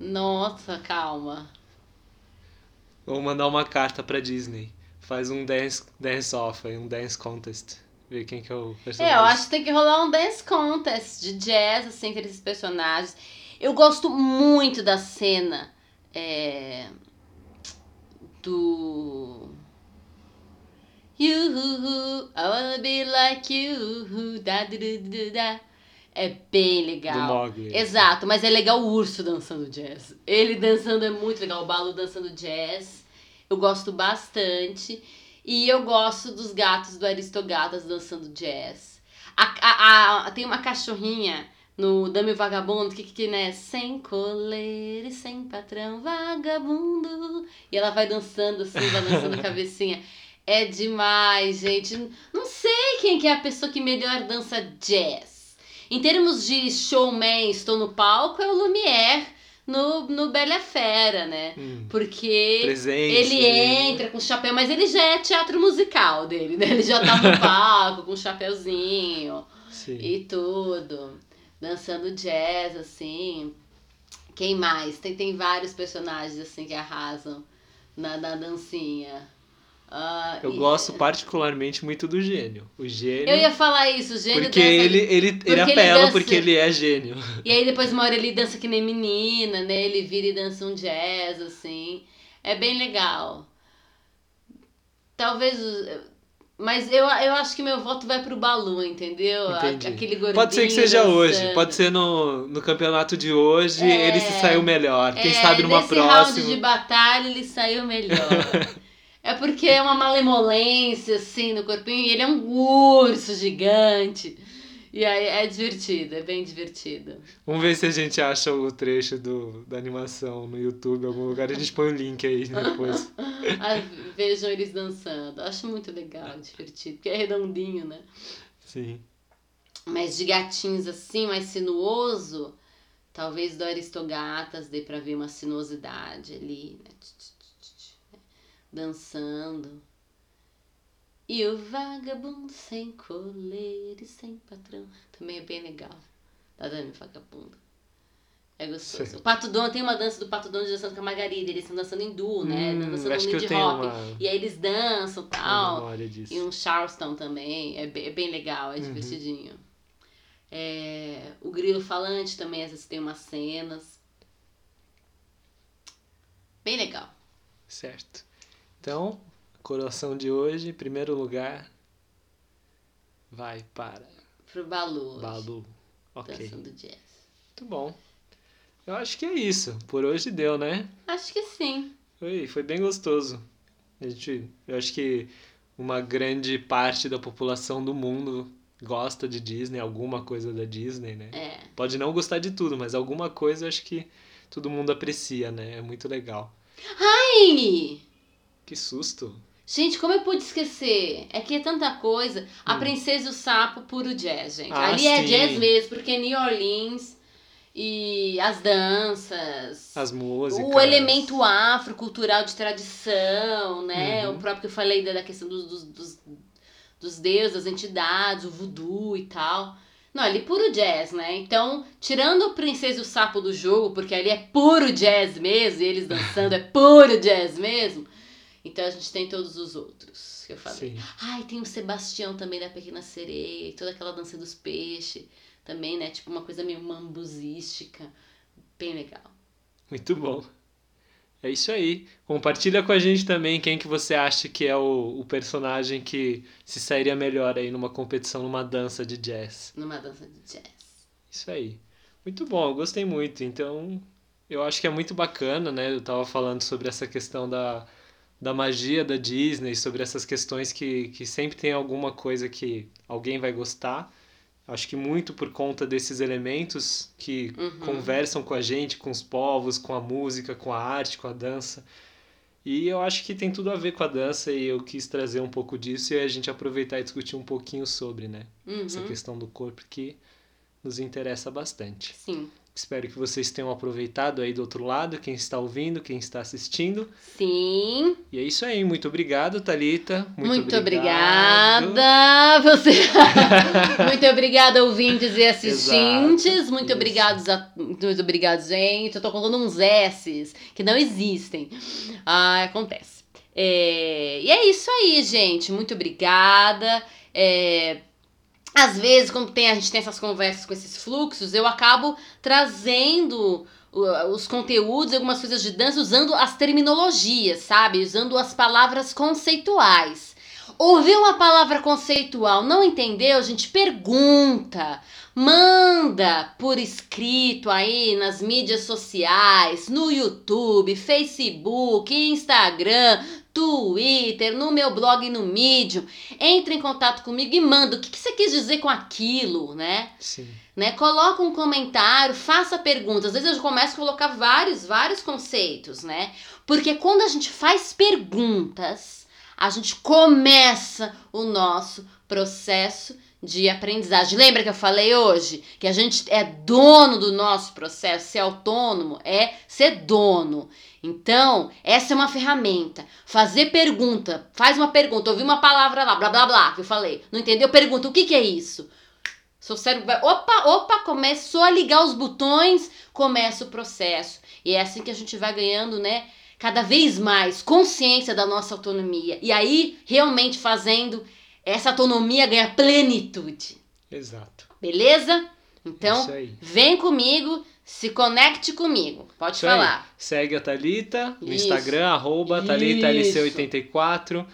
Nossa, calma. Ou mandar uma carta pra Disney. Faz um dance, dance off, um dance contest. Ver quem que é o personagem. É, eu acho que tem que rolar um dance contest de jazz, assim, entre esses personagens. Eu gosto muito da cena é, do. You, I wanna be like you, da, da, da, da. É bem legal. Exato, mas é legal o urso dançando jazz. Ele dançando é muito legal, o Balu dançando jazz. Eu gosto bastante. E eu gosto dos gatos do Aristogatas dançando jazz. A, a, a, tem uma cachorrinha no Dame Vagabundo que, que né? Sem coleira e sem patrão, vagabundo. E ela vai dançando assim, balançando a cabecinha. É demais, gente. Não sei quem que é a pessoa que melhor dança jazz. Em termos de showman, estou no palco, é o Lumière no, no Bela Fera, né? Hum. Porque Presente, ele né? entra com chapéu, mas ele já é teatro musical dele, né? Ele já tá no palco com chapéuzinho Sim. e tudo. Dançando jazz, assim. Quem mais? Tem, tem vários personagens, assim, que arrasam na, na dancinha. Ah, Eu e- gosto particularmente muito do gênio. O gênio. Eu ia falar isso, o gênio porque dança- ele, ele, porque ele apela porque ele é gênio. E aí depois uma hora ele dança que nem menina, né? Ele vira e dança um jazz, assim. É bem legal. Talvez. Mas eu, eu acho que meu voto vai pro Balu, entendeu? Entendi. Aquele gordinho. Pode ser que seja dançando. hoje, pode ser no, no campeonato de hoje, É. ele se saiu melhor. Quem É, sabe numa nesse round de próxima. batalha ele saiu melhor. é porque é uma malemolência, assim, no corpinho. E ele é um urso gigante. E aí é divertido, é bem divertido. Vamos ver se a gente acha o trecho do, da animação no YouTube, em algum lugar. A gente põe o link aí depois. Ah, vejam eles dançando. Acho muito legal, divertido. Porque é redondinho, né? Sim. Mas de gatinhos assim, mais sinuoso, talvez do Aristogatas dê pra ver uma sinuosidade ali, né? Dançando. E o vagabundo sem coleira e sem patrão. Também é bem legal. Tá dando vagabundo. É gostoso. Sei. O Pato Donald tem uma dança do Pato Donald dançando com a Margarida. Eles estão dançando hindu, né? Hum, dançando indie tenho hop. uma- E aí eles dançam e tal. E um Charleston também, é bem, é bem legal, é Uhum. divertidinho. É, o Grilo Falante também, às vezes tem umas cenas. Bem legal. Certo. Então, coroação de hoje, em primeiro lugar, vai para Pro Balu. Balu. Ok. Dançando jazz. Muito bom. Eu acho que é isso. Por hoje deu, né? Acho que sim. Foi, foi bem gostoso. A gente, eu acho que uma grande parte da população do mundo gosta de Disney, alguma coisa da Disney, né? É. Pode não gostar de tudo, mas alguma coisa eu acho que todo mundo aprecia, né? É muito legal. Ai! Que susto! Gente, como eu pude esquecer? É que é tanta coisa. A Hum. Princesa e o Sapo, puro jazz, gente. Ah, Ali é sim. jazz mesmo, porque é New Orleans e as danças. As músicas. O elemento afrocultural de tradição, né? Uhum. O próprio que eu falei da questão dos, dos, dos, dos deuses, das entidades, o voodoo e tal. Não, ali puro jazz, né? Então, tirando o Princesa e o Sapo do jogo, porque ali é puro jazz mesmo, e eles dançando é puro jazz mesmo. Então a gente tem todos os outros que eu falei. Sim. Ai, tem o Sebastião também da Pequena Sereia, e toda aquela dança dos peixes também, né? Tipo uma coisa meio mambuzística. Bem legal. Muito bom. É isso aí. Compartilha com a gente também quem que você acha que é o, o personagem que se sairia melhor aí numa competição, numa dança de jazz. Numa dança de jazz. Isso aí. Muito bom, eu gostei muito. Então, eu acho que é muito bacana, né? Eu tava falando sobre essa questão da, da magia da Disney, sobre essas questões que, que sempre tem alguma coisa que alguém vai gostar. Acho que muito por conta desses elementos que Uhum. conversam com a gente, com os povos, com a música, com a arte, com a dança. E eu acho que tem tudo a ver com a dança e eu quis trazer um pouco disso e a gente aproveitar e discutir um pouquinho sobre, né? Essa Uhum. questão do corpo que nos interessa bastante. Sim. Espero que vocês tenham aproveitado aí do outro lado, quem está ouvindo, quem está assistindo. Sim. E é isso aí, muito obrigado, Talita. Muito, Muito, obrigado. obrigada. Você... muito obrigada, ouvintes e assistentes. Exato, Muito isso. obrigados, a... muito obrigado, gente. Eu tô contando uns S's que não existem. Ah, acontece. É, E é isso aí, gente. Muito obrigada. É, Às vezes, quando tem, a gente tem essas conversas com esses fluxos, eu acabo trazendo o- os conteúdos, algumas coisas de dança, usando as terminologias, sabe? Usando as palavras conceituais. Ouviu uma palavra conceitual, não entendeu? A gente pergunta. Manda por escrito aí nas mídias sociais, no YouTube, Facebook, Instagram, Twitter, no meu blog no Medium. Entre em contato comigo e manda o que, que você quis dizer com aquilo, né? Sim. né? Coloca um comentário, faça perguntas. Às vezes eu começo a colocar vários, vários conceitos, né? Porque quando a gente faz perguntas, a gente começa o nosso processo de aprendizagem. Lembra que eu falei hoje que a gente é dono do nosso processo, ser autônomo é ser dono. Então, essa é uma ferramenta. Fazer pergunta, faz uma pergunta, ouvi uma palavra lá, blá blá blá, que eu falei. Não entendeu? Pergunta, o que, que é isso? Seu cérebro vai, opa, opa, começou a ligar os botões, começa o processo. E é assim que a gente vai ganhando, né? Cada vez mais consciência da nossa autonomia. E aí, realmente fazendo essa autonomia ganha plenitude. Exato. Beleza? Então, vem comigo, se conecte comigo. Pode Isso aí. falar. Segue a Thalita no Isso. Instagram, arroba Isso. ThalitaLC84.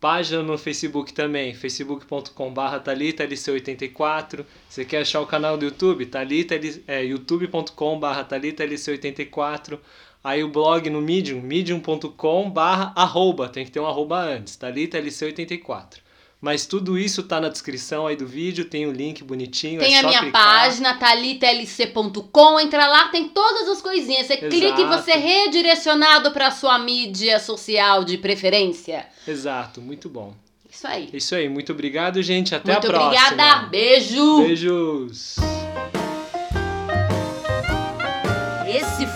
Página no Facebook também, facebook.com.br ThalitaLC84. Você quer achar o canal do YouTube? Thalita, é, youtube.com.br ThalitaLC84. Aí o blog no Medium, medium.com.br arroba, tem que ter um arroba antes, ThalitaLC84. Mas tudo isso tá na descrição aí do vídeo, tem o link bonitinho. Tem é a minha clicar. página, thalitelc.com. Entra lá, tem todas as coisinhas. Você clica e Exato. você é redirecionado para sua mídia social de preferência. Exato, muito bom. Isso aí. Isso aí, muito obrigado, gente. Até Muito a próxima. obrigada. Beijo. Beijos.